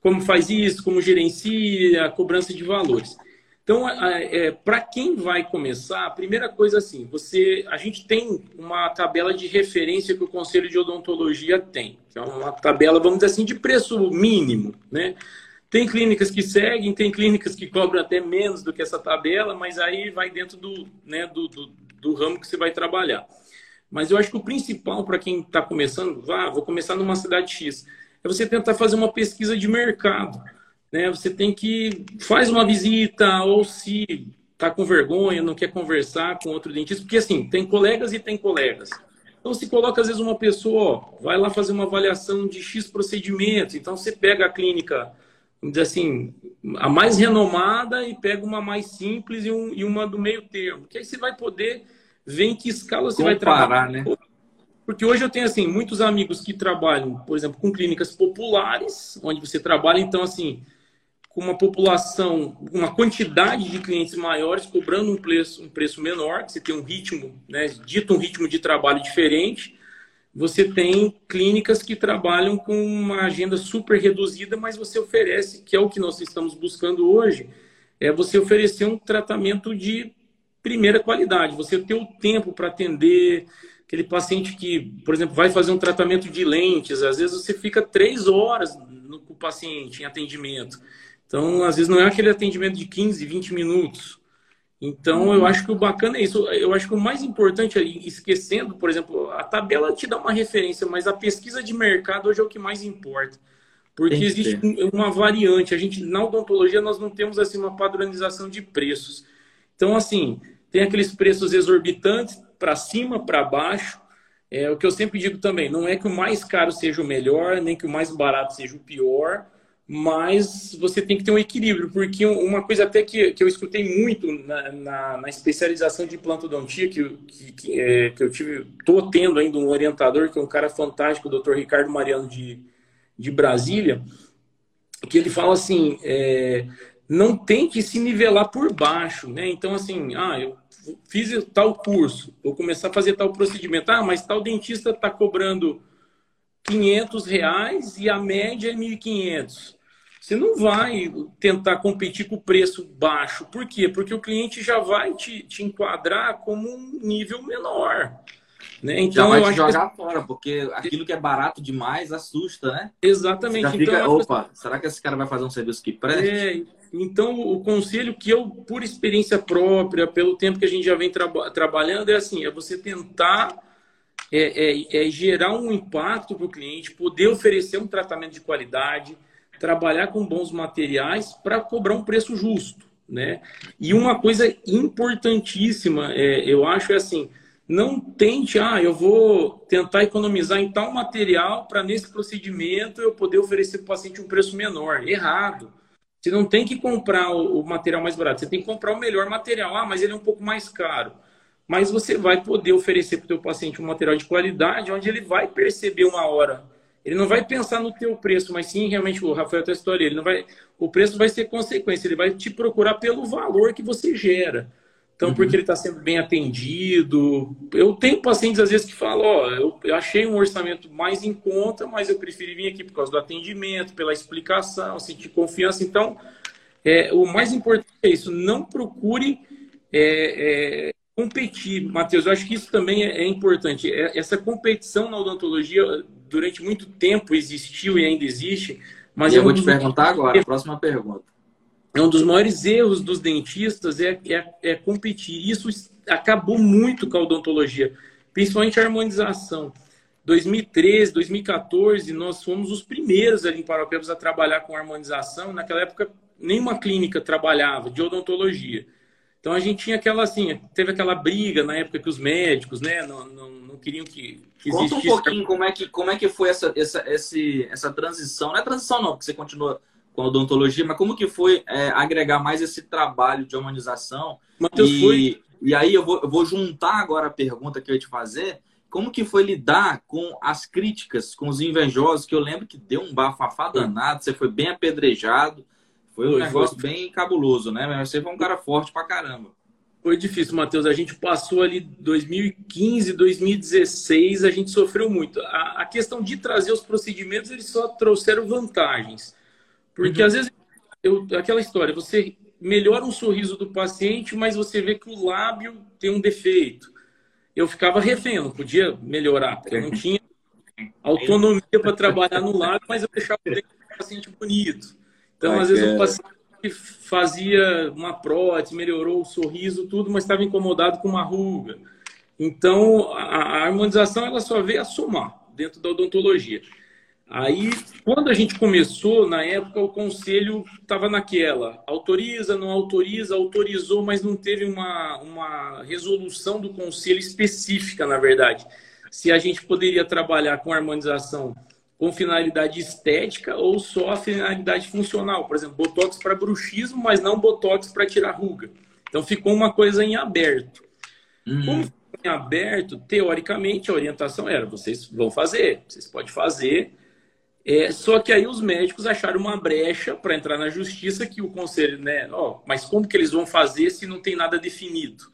como faz isso, como gerencia, a cobrança de valores. Então, é, para quem vai começar, a primeira coisa assim, você, a gente tem uma tabela de referência que o Conselho de Odontologia tem, que é uma tabela, vamos dizer assim, de preço mínimo, né? Tem clínicas que seguem, tem clínicas que cobram até menos do que essa tabela, mas aí vai dentro do, né, do, do, do ramo que você vai trabalhar. Mas eu acho que o principal para quem está começando, vá, vou começar numa cidade X, é você tentar fazer uma pesquisa de mercado. Né? Você tem que faz uma visita ou se está com vergonha, não quer conversar com outro dentista, porque assim tem colegas e tem colegas. Então se coloca às vezes uma pessoa, ó, vai lá fazer uma avaliação de X procedimentos. Então você pega a clínica vamos dizer assim, a mais renomada e pega uma mais simples e, um, e uma do meio termo. Que aí você vai poder ver em que escala você Comparar, vai trabalhar. Né? Porque hoje eu tenho, assim, muitos amigos que trabalham, por exemplo, com clínicas populares, onde você trabalha, então, assim, com uma população, uma quantidade de clientes maiores, cobrando um preço, um preço menor, que você tem um ritmo, né, dito um ritmo de trabalho diferente. Você tem clínicas que trabalham com uma agenda super reduzida, mas você oferece, que é o que nós estamos buscando hoje, é você oferecer um tratamento de primeira qualidade. Você ter o tempo para atender aquele paciente que, por exemplo, vai fazer um tratamento de lentes, às vezes você fica três horas com o paciente em atendimento. Então, às vezes não é aquele atendimento de 15, 20 minutos. Então, eu acho que o bacana é isso. Eu acho que o mais importante, esquecendo, por exemplo, a tabela te dá uma referência, mas a pesquisa de mercado hoje é o que mais importa. Porque existe uma variante. A gente, na odontologia, nós não temos assim uma padronização de preços. Então, assim, tem aqueles preços exorbitantes para cima, para baixo. É o que eu sempre digo também, não é que o mais caro seja o melhor, nem que o mais barato seja o pior mas você tem que ter um equilíbrio, porque uma coisa até que, que eu escutei muito na, na, na especialização de plantodontia, que, que, que, é, que eu tive, estou tendo ainda um orientador, que é um cara fantástico, o Dr. Ricardo Mariano de, de Brasília, que ele fala assim, é, não tem que se nivelar por baixo, né? Então, assim, ah, eu fiz tal curso, vou começar a fazer tal procedimento, ah, mas tal dentista está cobrando 500 reais e a média é 1.500. Você não vai tentar competir com o preço baixo. Por quê? Porque o cliente já vai te, te enquadrar como um nível menor. Né? Então, já vai te jogar que... fora, porque aquilo que é barato demais assusta, né? Exatamente. Você fica, então, opa, será que esse cara vai fazer um serviço que preste? É, então, o conselho que eu, por experiência própria, pelo tempo que a gente já vem tra trabalhando, é assim, é você tentar é, é, é gerar um impacto para o cliente, poder oferecer um tratamento de qualidade, trabalhar com bons materiais para cobrar um preço justo, né? E uma coisa importantíssima, é, eu acho é assim, não tente, ah, eu vou tentar economizar em tal material para nesse procedimento eu poder oferecer para o paciente um preço menor. Errado. Você não tem que comprar o, material mais barato, você tem que comprar o melhor material. Ah, mas ele é um pouco mais caro. Mas você vai poder oferecer para o teu paciente um material de qualidade onde ele vai perceber uma hora ele não vai pensar no teu preço, mas sim realmente o Rafael tem história. Ele não vai, o preço vai ser consequência. Ele vai te procurar pelo valor que você gera. Então, uhum. porque ele está sendo bem atendido. Eu tenho pacientes às vezes que falam: ó, eu, eu achei um orçamento mais em conta, mas eu preferi vir aqui por causa do atendimento, pela explicação, sentir confiança. Então, é, o mais importante é isso. Não procure é, é, competir, Matheus. Eu acho que isso também é, é importante. É, essa competição na odontologia durante muito tempo existiu e ainda existe. Mas e eu é vou te perguntar agora, a próxima pergunta. É um dos maiores erros dos dentistas é, é, é competir. Isso acabou muito com a odontologia, principalmente a harmonização. 2013, 2014, nós fomos os primeiros ali em Paropebas a trabalhar com harmonização. Naquela época, nenhuma clínica trabalhava de odontologia. Então a gente tinha aquela assim, teve aquela briga na época que os médicos, né, não, não, não queriam que, que Conta um pouquinho como é que, como é que foi essa, essa, esse, essa transição. Não é transição não, porque você continua com a odontologia, mas como que foi é, agregar mais esse trabalho de humanização? Mateus, e, foi... e aí eu vou, eu vou juntar agora a pergunta que eu ia te fazer. Como que foi lidar com as críticas, com os invejosos, que eu lembro que deu um bafafá danado, você foi bem apedrejado. Foi um negócio foi... bem cabuloso, né? Mas você foi um cara forte pra caramba. Foi difícil, Matheus. A gente passou ali 2015, 2016, a gente sofreu muito. A, a, questão de trazer os procedimentos, eles só trouxeram vantagens. Porque uhum. às vezes, eu, aquela história, você melhora um sorriso do paciente, mas você vê que o lábio tem um defeito. Eu ficava refém, eu não podia melhorar, porque eu não tinha autonomia para trabalhar no lábio, mas eu deixava o paciente bonito. Então, às vezes, o paciente fazia uma prótese, melhorou o sorriso, tudo, mas estava incomodado com uma ruga. Então, a, a harmonização ela só veio a somar dentro da odontologia. Aí, quando a gente começou, na época, o conselho estava naquela: autoriza, não autoriza, autorizou, mas não teve uma, uma resolução do conselho específica, na verdade. Se a gente poderia trabalhar com harmonização com finalidade estética ou só a finalidade funcional. Por exemplo, botox para bruxismo, mas não botox para tirar ruga. Então ficou uma coisa em aberto. Uhum. Como ficou em aberto, teoricamente a orientação era: vocês vão fazer, vocês podem fazer. É, só que aí os médicos acharam uma brecha para entrar na justiça que o conselho, né? Ó, mas como que eles vão fazer se não tem nada definido?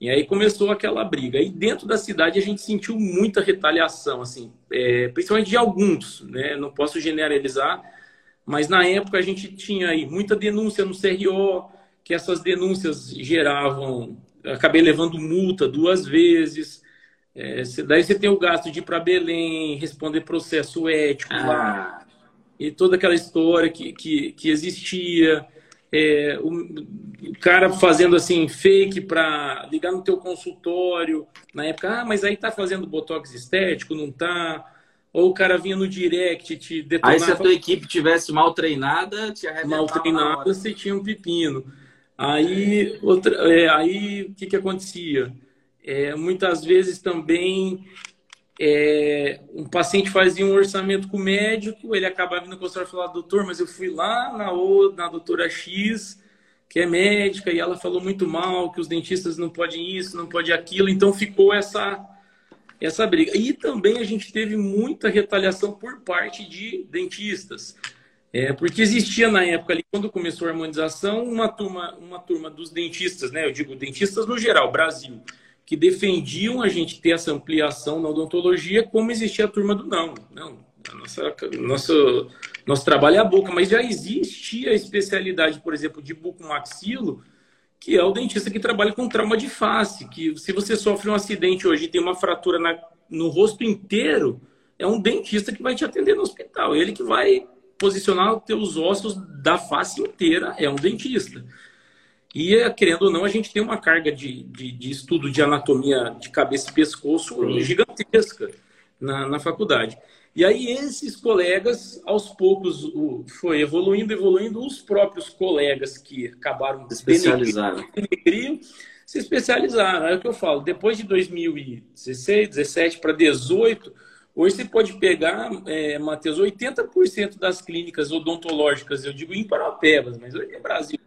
E aí começou aquela briga. E dentro da cidade a gente sentiu muita retaliação, assim, é, principalmente de alguns, né? Não posso generalizar, mas na época a gente tinha aí muita denúncia no CRO, que essas denúncias geravam, acabei levando multa duas vezes. É, daí você tem o gasto de ir para Belém, responder processo ético ah. lá, e toda aquela história que, que, que existia é, o, cara fazendo assim fake para ligar no teu consultório na época, ah, mas aí tá fazendo botox estético, não tá? Ou o cara vinha no direct te detonar. Aí se a tua equipe tivesse mal treinada, te Mal treinada, você tinha um pepino. Aí, outra, é, aí o que que acontecia? É, muitas vezes também é, um paciente fazia um orçamento com o médico, ele acabava vindo no consultório e falava, doutor, mas eu fui lá na, o, na doutora X, que é médica, e ela falou muito mal, que os dentistas não podem isso, não podem aquilo, então ficou essa, essa briga. E também a gente teve muita retaliação por parte de dentistas. É, porque existia na época ali, quando começou a harmonização, uma turma, uma turma dos dentistas, né? Eu digo dentistas no geral, Brasil, que defendiam a gente ter essa ampliação na odontologia, como existia a turma do não. Não, nossa, nosso, nosso trabalho é a boca, mas já existia a especialidade, por exemplo, de bucomaxilo, que é o dentista que trabalha com trauma de face, que se você sofre um acidente hoje e tem uma fratura na, no rosto inteiro, é um dentista que vai te atender no hospital. Ele que vai posicionar os teus ossos da face inteira, é um dentista. E, querendo ou não, a gente tem uma carga de, de, de estudo de anatomia de cabeça e pescoço gigantesca na, na faculdade. E aí esses colegas, aos poucos, foi evoluindo, evoluindo, os próprios colegas que acabaram se especializaram. se especializaram. É o que eu falo, depois de 2016, 17 para 18, hoje você pode pegar, é, Matheus, 80% das clínicas odontológicas, eu digo em Parapebas, mas hoje é Brasil,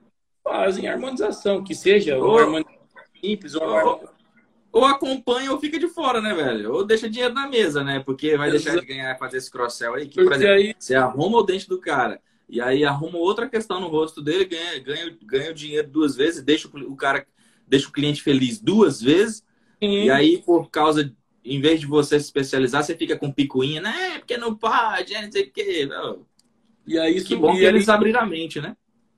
fazem harmonização, que seja ou, harmonização simples ou, ou, ou acompanha ou fica de fora, né, velho? Ou deixa dinheiro na mesa, né? Porque vai deixar de ganhar fazer esse cross-sell aí. Que, por exemplo, aí... você arruma o dente do cara e aí arruma outra questão no rosto dele, ganha, ganha, ganha o dinheiro duas vezes, deixa o cara, deixa o cliente feliz duas vezes. Sim. E aí, por causa, em vez de você se especializar, você fica com picuinha, né? Porque não pode, não sei o quê. E aí, isso, que bom que eles abriram a mente, né?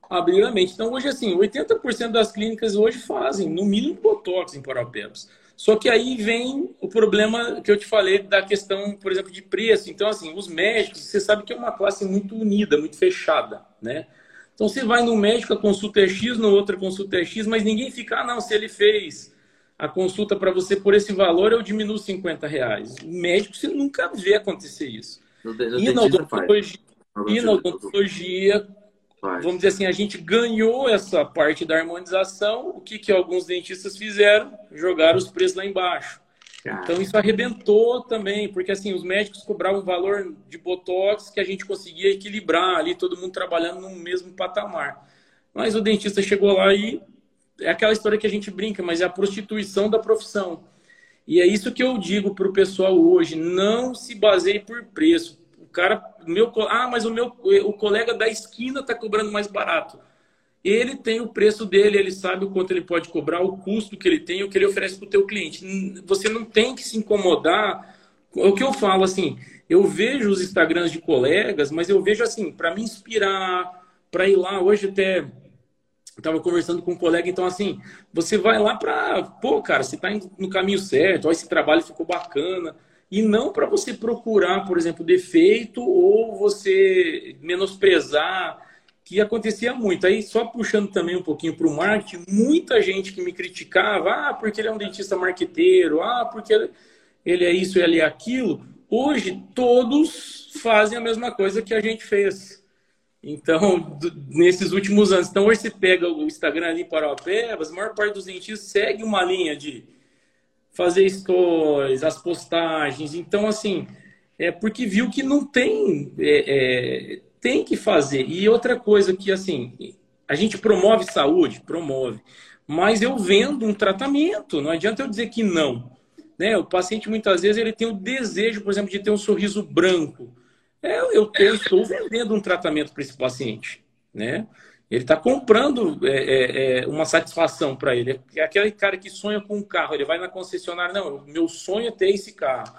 Abrir a mente. Então, hoje, assim, 80% das clínicas hoje fazem, no mínimo, botox em parapebas. Só que aí vem o problema que eu te falei da questão, por exemplo, de preço. Então, assim, os médicos, você sabe que é uma classe muito unida, muito fechada, né? Então, você vai no médico, a consulta é X, no outro a consulta é X, mas ninguém fica, ah, não, se ele fez a consulta para você por esse valor, eu diminuo 50 reais. O médico, você nunca vê acontecer isso. e na odontologia, e na odontologia vamos dizer assim, a gente ganhou essa parte da harmonização. O que, que alguns dentistas fizeram? Jogaram os preços lá embaixo. Então isso arrebentou também, porque assim, os médicos cobravam um valor de botox que a gente conseguia equilibrar ali, todo mundo trabalhando no mesmo patamar. Mas o dentista chegou lá e é aquela história que a gente brinca, mas é a prostituição da profissão. E é isso que eu digo para o pessoal hoje: não se baseie por preço cara, meu, ah, mas o meu o colega da esquina está cobrando mais barato. Ele tem o preço dele, ele sabe o quanto ele pode cobrar, o custo que ele tem, o que ele oferece para o teu cliente. Você não tem que se incomodar. O que eu falo assim, eu vejo os Instagrams de colegas, mas eu vejo assim, para me inspirar, para ir lá. Hoje até estava conversando com um colega, então assim, você vai lá para, pô, cara, você está no caminho certo, ó, esse trabalho ficou bacana e não para você procurar, por exemplo, defeito ou você menosprezar, que acontecia muito. Aí, só puxando também um pouquinho para o marketing, muita gente que me criticava, ah, porque ele é um dentista marqueteiro, ah, porque ele é isso, ele é aquilo. Hoje, todos fazem a mesma coisa que a gente fez. Então, nesses últimos anos. Então, hoje você pega o Instagram ali para o Apebas, a maior parte dos dentistas segue uma linha de fazer stories, as postagens. Então, assim, é porque viu que não tem, é, é, tem que fazer. E outra coisa que, assim, a gente promove saúde, promove, mas eu vendo um tratamento, não adianta eu dizer que não. Né? O paciente, muitas vezes, ele tem o desejo, por exemplo, de ter um sorriso branco. É, eu, eu estou vendendo um tratamento para esse paciente, né? Ele está comprando é, é, é, uma satisfação para ele. É aquele cara que sonha com um carro, ele vai na concessionária, não, meu sonho é ter esse carro.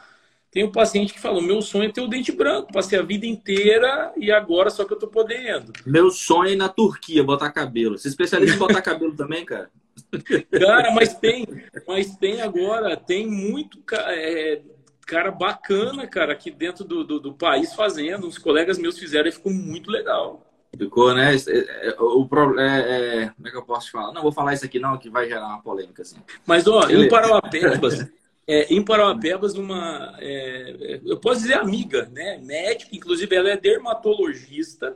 Tem um paciente que falou: meu sonho é ter o dente branco, passei a vida inteira e agora só que eu estou podendo. Meu sonho é ir na Turquia botar cabelo. Você é especialista em botar cabelo também, cara? Cara, mas tem, mas tem agora, tem muito é, cara bacana, cara, aqui dentro do, do, do país fazendo. Uns colegas meus fizeram e ficou muito legal. Ficou, né? É, é, o problema é, é, Como é que eu posso te falar? Não vou falar isso aqui, não, que vai gerar uma polêmica, assim. Mas, ó, em Parauapebas, é, em Parauapebas, uma. É, eu posso dizer amiga, né? Médica, inclusive ela é dermatologista.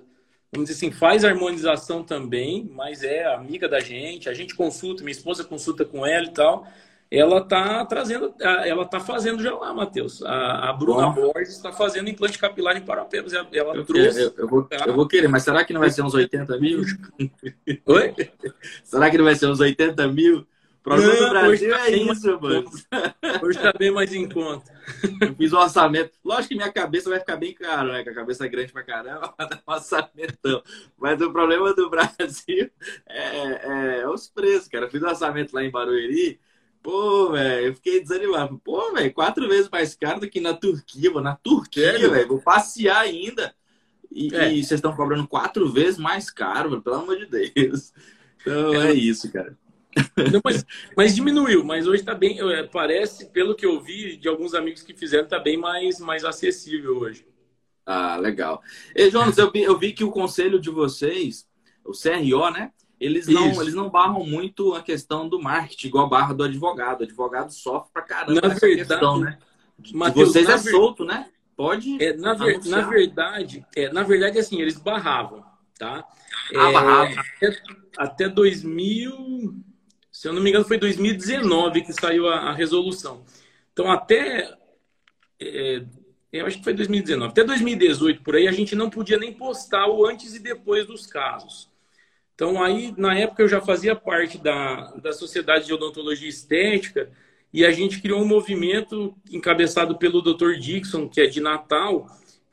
Vamos dizer assim, faz harmonização também, mas é amiga da gente. A gente consulta, minha esposa consulta com ela e tal ela está trazendo, ela está fazendo já lá, Matheus. A, a Bruna Bom. Borges está fazendo implante capilar em Parapebas. Ela eu trouxe. Eu, eu, vou, eu, vou, querer, mas será que não vai ser uns 80 mil? Oi? será que não vai ser uns 80 mil? Problema do Brasil tá é isso, mano. Hoje está bem mais em conta. Eu fiz o um orçamento. Lógico que minha cabeça vai ficar bem caro, né? Que a cabeça é grande pra caramba, vai dar um orçamentão. Mas o problema do Brasil é, é, é os preços, cara. Eu fiz o um orçamento lá em Barueri. Pô, velho, eu fiquei desanimado. Pô, velho, quatro vezes mais caro do que na Turquia, vou na Turquia, velho, vou passear ainda. E, é. e vocês estão cobrando quatro vezes mais caro, véio, pelo amor de Deus. Então é, é isso, cara. Não, mas, mas, diminuiu, mas hoje está bem, é, parece, pelo que eu vi de alguns amigos que fizeram, está bem mais, mais acessível hoje. Ah, legal. E, Jonas, eu vi, eu vi que o conselho de vocês, o CRO, né? Eles não, eles não barram muito a questão do marketing, igual a barra do advogado. O advogado sofre pra caramba na verdade, questão, né? Mateus, vocês é ver... solto, né? Pode. É, na, ver... na verdade, é, na verdade, assim, eles barravam, tá? Ah, é, barravam. Até, até 2000, se eu não me engano, foi 2019 que saiu a, a resolução. Então, até. É, eu acho que foi 2019. Até 2018, por aí, a gente não podia nem postar o antes e depois dos casos. Então, aí, na época, eu já fazia parte da, da Sociedade de Odontologia Estética e a gente criou um movimento encabeçado pelo Dr. Dixon, que é de Natal,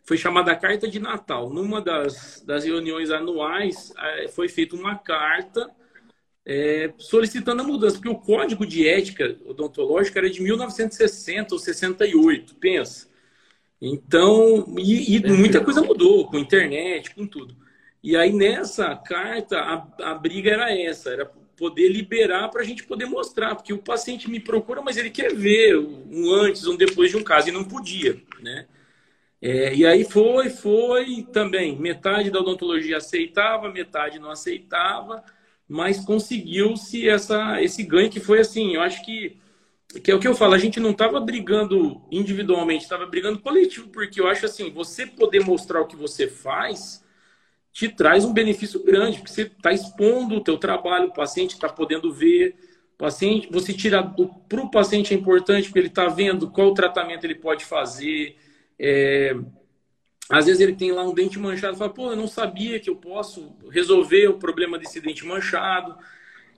foi chamada Carta de Natal. Numa das, das reuniões anuais, é, foi feita uma carta é, solicitando a mudança, porque o Código de Ética Odontológica era de 1960 ou 68, pensa. Então, e, e muita coisa mudou, com internet, com tudo. E aí nessa carta a, a briga era essa, era poder liberar para a gente poder mostrar, porque o paciente me procura, mas ele quer ver um antes, um depois de um caso e não podia, né? É, e aí foi, foi também. Metade da odontologia aceitava, metade não aceitava, mas conseguiu-se essa esse ganho que foi assim. Eu acho que que é o que eu falo. A gente não estava brigando individualmente, estava brigando coletivo, porque eu acho assim, você poder mostrar o que você faz te traz um benefício grande, porque você está expondo o teu trabalho, o paciente está podendo ver, paciente, você tira para o paciente é importante porque ele está vendo qual tratamento ele pode fazer. É, às vezes ele tem lá um dente manchado, fala, pô, eu não sabia que eu posso resolver o problema desse dente manchado.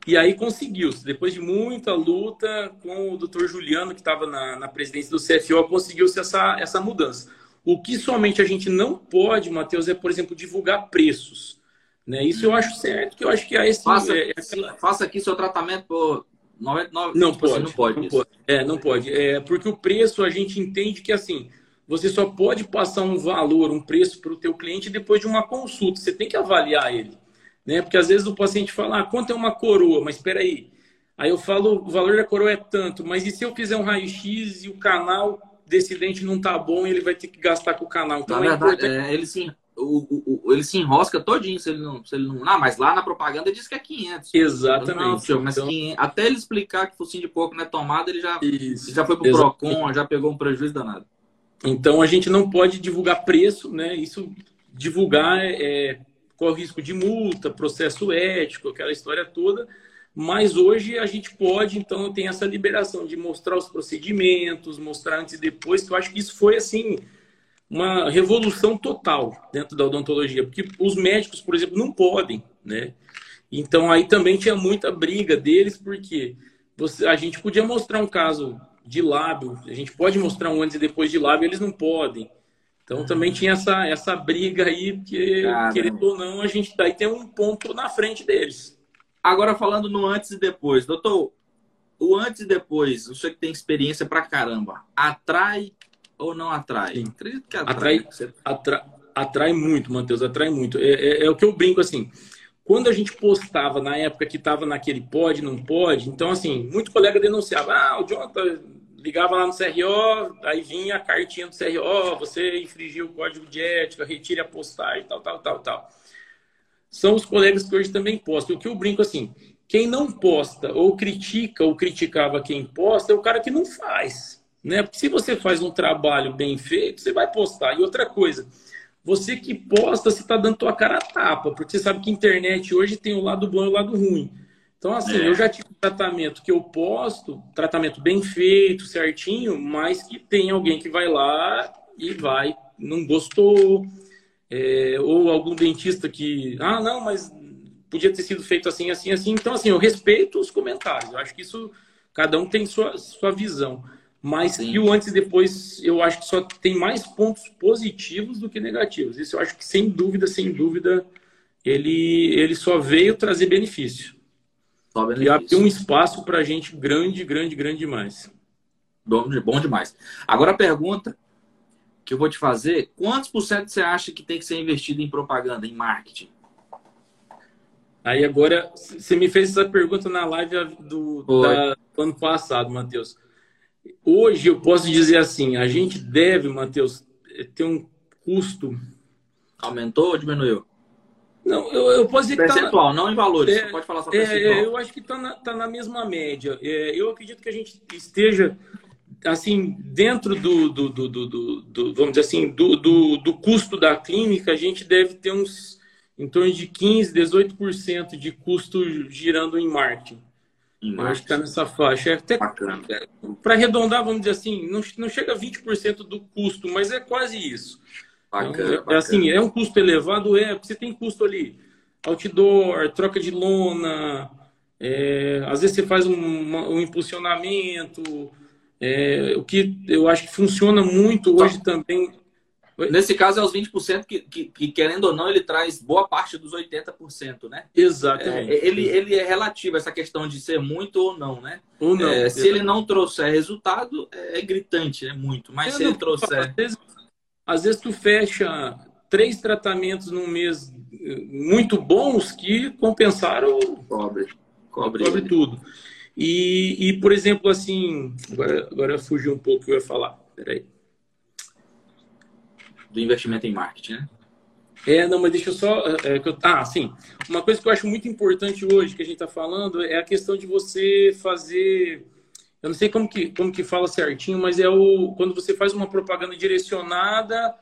E aí conseguiu, depois de muita luta com o doutor Juliano, que estava na, na presidência do CFO, conseguiu-se essa, essa mudança. O que somente a gente não pode, Matheus, é, por exemplo, divulgar preços. Né? Isso eu acho certo, que eu acho que a esse. Faça, é, é, faça aqui seu tratamento por 99. Não pode. Não pode. Não pode. É, não pode. É, porque o preço a gente entende que assim. Você só pode passar um valor, um preço para o teu cliente depois de uma consulta. Você tem que avaliar ele. Né? Porque às vezes o paciente fala, ah, quanto é uma coroa? Mas espera aí. Aí eu falo, o valor da coroa é tanto, mas e se eu fizer um raio-x e o canal desse dente não tá bom e ele vai ter que gastar com o canal. Então, na é verdade, importante... é, ele, se, o, o, ele se enrosca todinho se ele não. Se ele não ah, mas lá na propaganda diz que é 500. Exatamente. Não, mas então... até ele explicar que focinho de porco não é tomada, ele já, Isso. já foi pro Exatamente. Procon, já pegou um prejuízo danado. Então a gente não pode divulgar preço, né? Isso divulgar é, corre o risco de multa, processo ético, aquela história toda. Mas hoje a gente pode, então, tem essa liberação de mostrar os procedimentos, mostrar antes e depois, que eu acho que isso foi assim. uma revolução total dentro da odontologia, porque os médicos, por exemplo, não podem, né? Então aí também tinha muita briga deles, porque você, a gente podia mostrar um caso de lábio, a gente pode mostrar um antes e depois de lábio, eles não podem. Então também tinha essa, essa briga aí, porque, Caramba. querendo ou não, a gente daí tem um ponto na frente deles. Agora falando no antes e depois, doutor, o antes e depois, o senhor que tem experiência pra caramba, atrai ou não atrai? Acredito que atrai. Atrai, atrai, atrai muito, Matheus, atrai muito. É, é, é, o que eu brinco assim. Quando a gente postava na época que estava naquele pode, não pode, então assim, muito colega denunciava, ah, o Jonathan ligava lá no CRO, aí vinha a cartinha do CRO, você infringiu o código de ética, retire a postagem, tal, tal, tal, tal. São os colegas que hoje também postam. O que eu brinco assim, quem não posta ou critica ou criticava quem posta é o cara que não faz. Né? Porque se você faz um trabalho bem feito, você vai postar. E outra coisa, você que posta, você está dando tua cara a tapa, porque você sabe que a internet hoje tem o lado bom e o lado ruim. Então, assim, é. eu já tive tratamento que eu posto, tratamento bem feito, certinho, mas que tem alguém que vai lá e vai, não gostou, é, ou algum dentista que, ah, não, mas podia ter sido feito assim, assim, assim. Então, assim, eu respeito os comentários. Eu acho que isso, cada um tem sua, sua visão. Mas Sim. o antes e depois, eu acho que só tem mais pontos positivos do que negativos. Isso eu acho que, sem dúvida, sem dúvida, ele, ele só veio trazer benefício. Só benefício. E abriu um espaço para a gente grande, grande, grande demais. Bom, bom demais. Agora a pergunta que eu vou te fazer: quantos por cento você acha que tem que ser investido em propaganda, em marketing? Aí agora, você me fez essa pergunta na live do, da, do ano passado, Matheus. Hoje eu posso dizer assim, a gente deve, Matheus, ter um custo. Aumentou ou diminuiu? Não, eu, eu posso dizer que tá percentual, tá, não em valores. É, pode falar só percentual. É, eu acho que está na, tá na mesma média. É, eu acredito que a gente esteja assim dentro do, do, do, do, vamos dizer assim do, do, custo da clínica a gente deve ter uns em torno de 15 18% de custo girando em marketing eu acho que está nessa faixa. É até para arredondar, vamos dizer assim, não, não chega a 20% do custo, mas é quase isso. Bacana, então, é, bacana. assim, é um custo elevado, é, porque você tem custo ali, outdoor, troca de lona, é, às vezes você faz um, um impulsionamento, é, o que eu acho que funciona muito hoje também Nesse caso, é os 20% que, que, que, querendo ou não, ele traz boa parte dos 80%, né? Exatamente. É, ele, ele é relativo, essa questão de ser muito ou não, né? Ou não. É, se ele não trouxer resultado, é, é gritante, é muito. Mas se ele trouxer. Às vezes, às vezes tu fecha três tratamentos num mês eh, muito bons que compensaram. Cobre. Cobre, cobre tudo. E, e, por exemplo, assim. Agora, agora fugiu um pouco o que eu ia falar. Peraí do investimento em marketing, né? É, não, mas deixa eu só. É, é eu, ah, sim. Uma coisa que eu acho muito importante hoje que a gente está falando é a questão de você fazer. Eu não sei como que, como que fala certinho, mas é o quando você faz uma propaganda direcionada,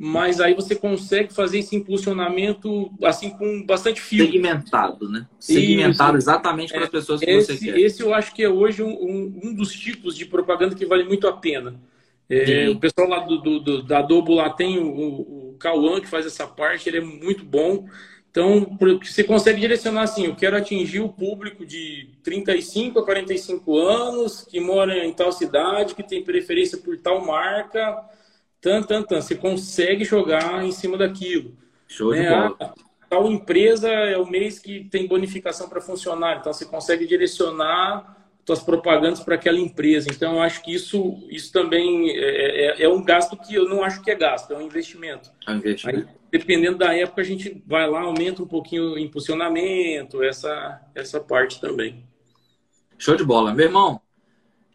mas aí você consegue fazer esse impulsionamento assim com bastante fio. Segmentado, né? Segmentado Isso. exatamente para as pessoas que esse, você quer. Esse eu acho que é hoje um, um, um dos tipos de propaganda que vale muito a pena. É, o pessoal lá do, do, do, da Adobo lá tem o, o Cauã que faz essa parte, ele é muito bom. Então, você consegue direcionar assim, eu quero atingir o público de 35 a 45 anos, que mora em tal cidade, que tem preferência por tal marca, tan, tan, tan. Você consegue jogar em cima daquilo. Show né? de bola. A, tal empresa é o mês que tem bonificação para funcionário, então você consegue direcionar suas propagandas para aquela empresa. Então, eu acho que isso, isso também é, é, é, um gasto que eu não acho que é gasto, é um investimento. É um investimento. Aí, dependendo da época, a gente vai lá, aumenta um pouquinho o impulsionamento, essa, essa parte também. Show de bola. Meu irmão,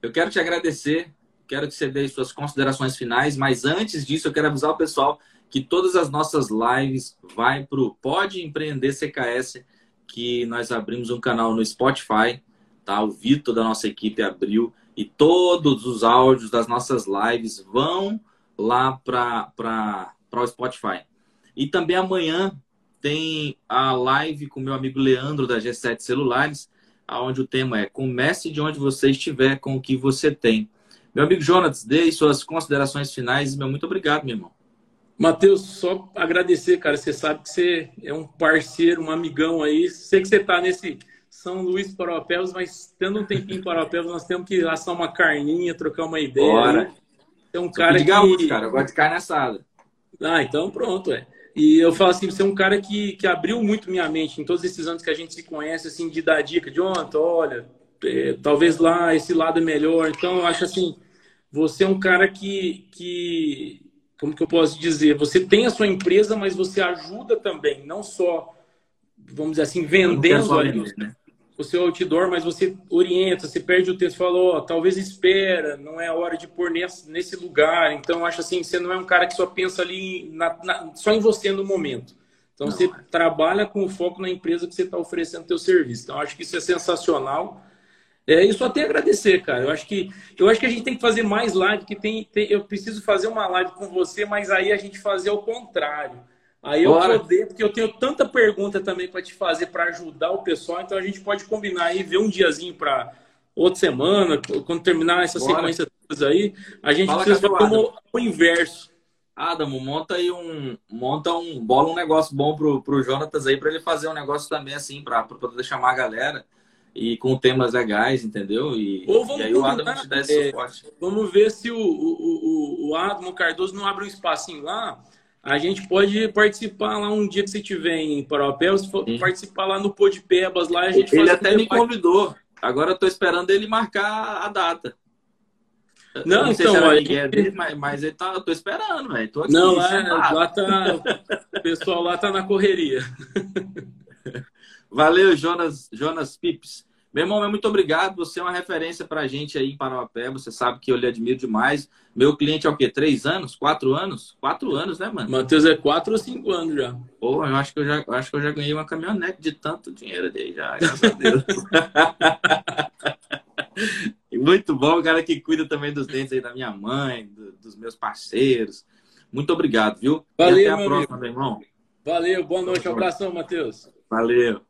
eu quero te agradecer, quero que você dê suas considerações finais, mas antes disso, eu quero avisar o pessoal que todas as nossas lives vai para o Pode Empreender CKS, que nós abrimos um canal no Spotify tá? O Vitor da nossa equipe abriu e todos os áudios das nossas lives vão lá para o Spotify. E também amanhã tem a live com meu amigo Leandro da G7 Celulares, onde o tema é comece de onde você estiver com o que você tem. Meu amigo Jonas, dê suas considerações finais. Meu muito obrigado, meu irmão. Matheus, só agradecer, cara. Você sabe que você é um parceiro, um amigão aí. Sei que você está nesse São Luís Paropéus, mas tendo um tempinho em Paropéus, nós temos que assar uma carninha, trocar uma ideia. Bora. É um cara de gaúcho, que... cara. Eu gosto de carne assada. Ah, então pronto, é. E eu falo assim, você é um cara que, que abriu muito minha mente em todos esses anos que a gente se conhece, assim, de dar dica. De ontem, olha, é, talvez lá esse lado é melhor. Então, eu acho assim, você é um cara que, que, como que eu posso dizer? Você tem a sua empresa, mas você ajuda também, não só, vamos dizer assim, vendendo ali, né? o seu outdoor, mas você orienta, você perde o texto, fala, ó, oh, talvez espera, não é a hora de pôr nesse, nesse lugar. Então, acho assim, você não é um cara que só pensa ali, na, na, só em você no momento. Então, não. você trabalha com o foco na empresa que você está oferecendo o seu serviço. Então, acho que isso é sensacional. É, e só tenho a agradecer, cara. Eu acho que eu acho que a gente tem que fazer mais live, que tem, tem eu preciso fazer uma live com você, mas aí a gente fazer o contrário. Aí eu Bora. poder, porque eu tenho tanta pergunta também para te fazer para ajudar o pessoal, então a gente pode combinar aí, ver um diazinho para outra semana, quando terminar essa Bora. sequência aí, a gente Fala precisa fazer o, o inverso. Adamo, monta aí um, monta um, bola um negócio bom pro, pro Jonatas aí para ele fazer um negócio também assim para poder chamar a galera e com temas legais, entendeu? E, Ou vamos e aí o Adamo te dá esse é, suporte. Vamos ver se o, o, o, o Adamo Cardoso não abre um espacinho lá. A gente pode participar lá um dia que você estiver em Paropé, se for participar lá no Pô de Pebas, lá a gente Ele até me convidou. Agora eu tô esperando ele marcar a data. Não, não então, se ninguém dele, mas, mas ele tá, eu tô esperando, velho. Não, lá, lá tá, o pessoal lá tá na correria. Valeu, Jonas, Jonas Pips. Meu irmão, muito obrigado. Você é uma referência para a gente aí em Parauapé. Você sabe que eu lhe admiro demais. Meu cliente é o quê? Três anos? Quatro anos? Quatro anos, né, mano? Matheus é quatro ou cinco anos já. Pô, eu acho que eu já, acho que eu já ganhei uma caminhonete de tanto dinheiro dele já, graças a Deus. muito bom, o cara que cuida também dos dentes aí da minha mãe, do, dos meus parceiros. Muito obrigado, viu? Valeu, e até a próxima, amigo. meu irmão. Valeu, boa noite. Um abração, Matheus. Valeu.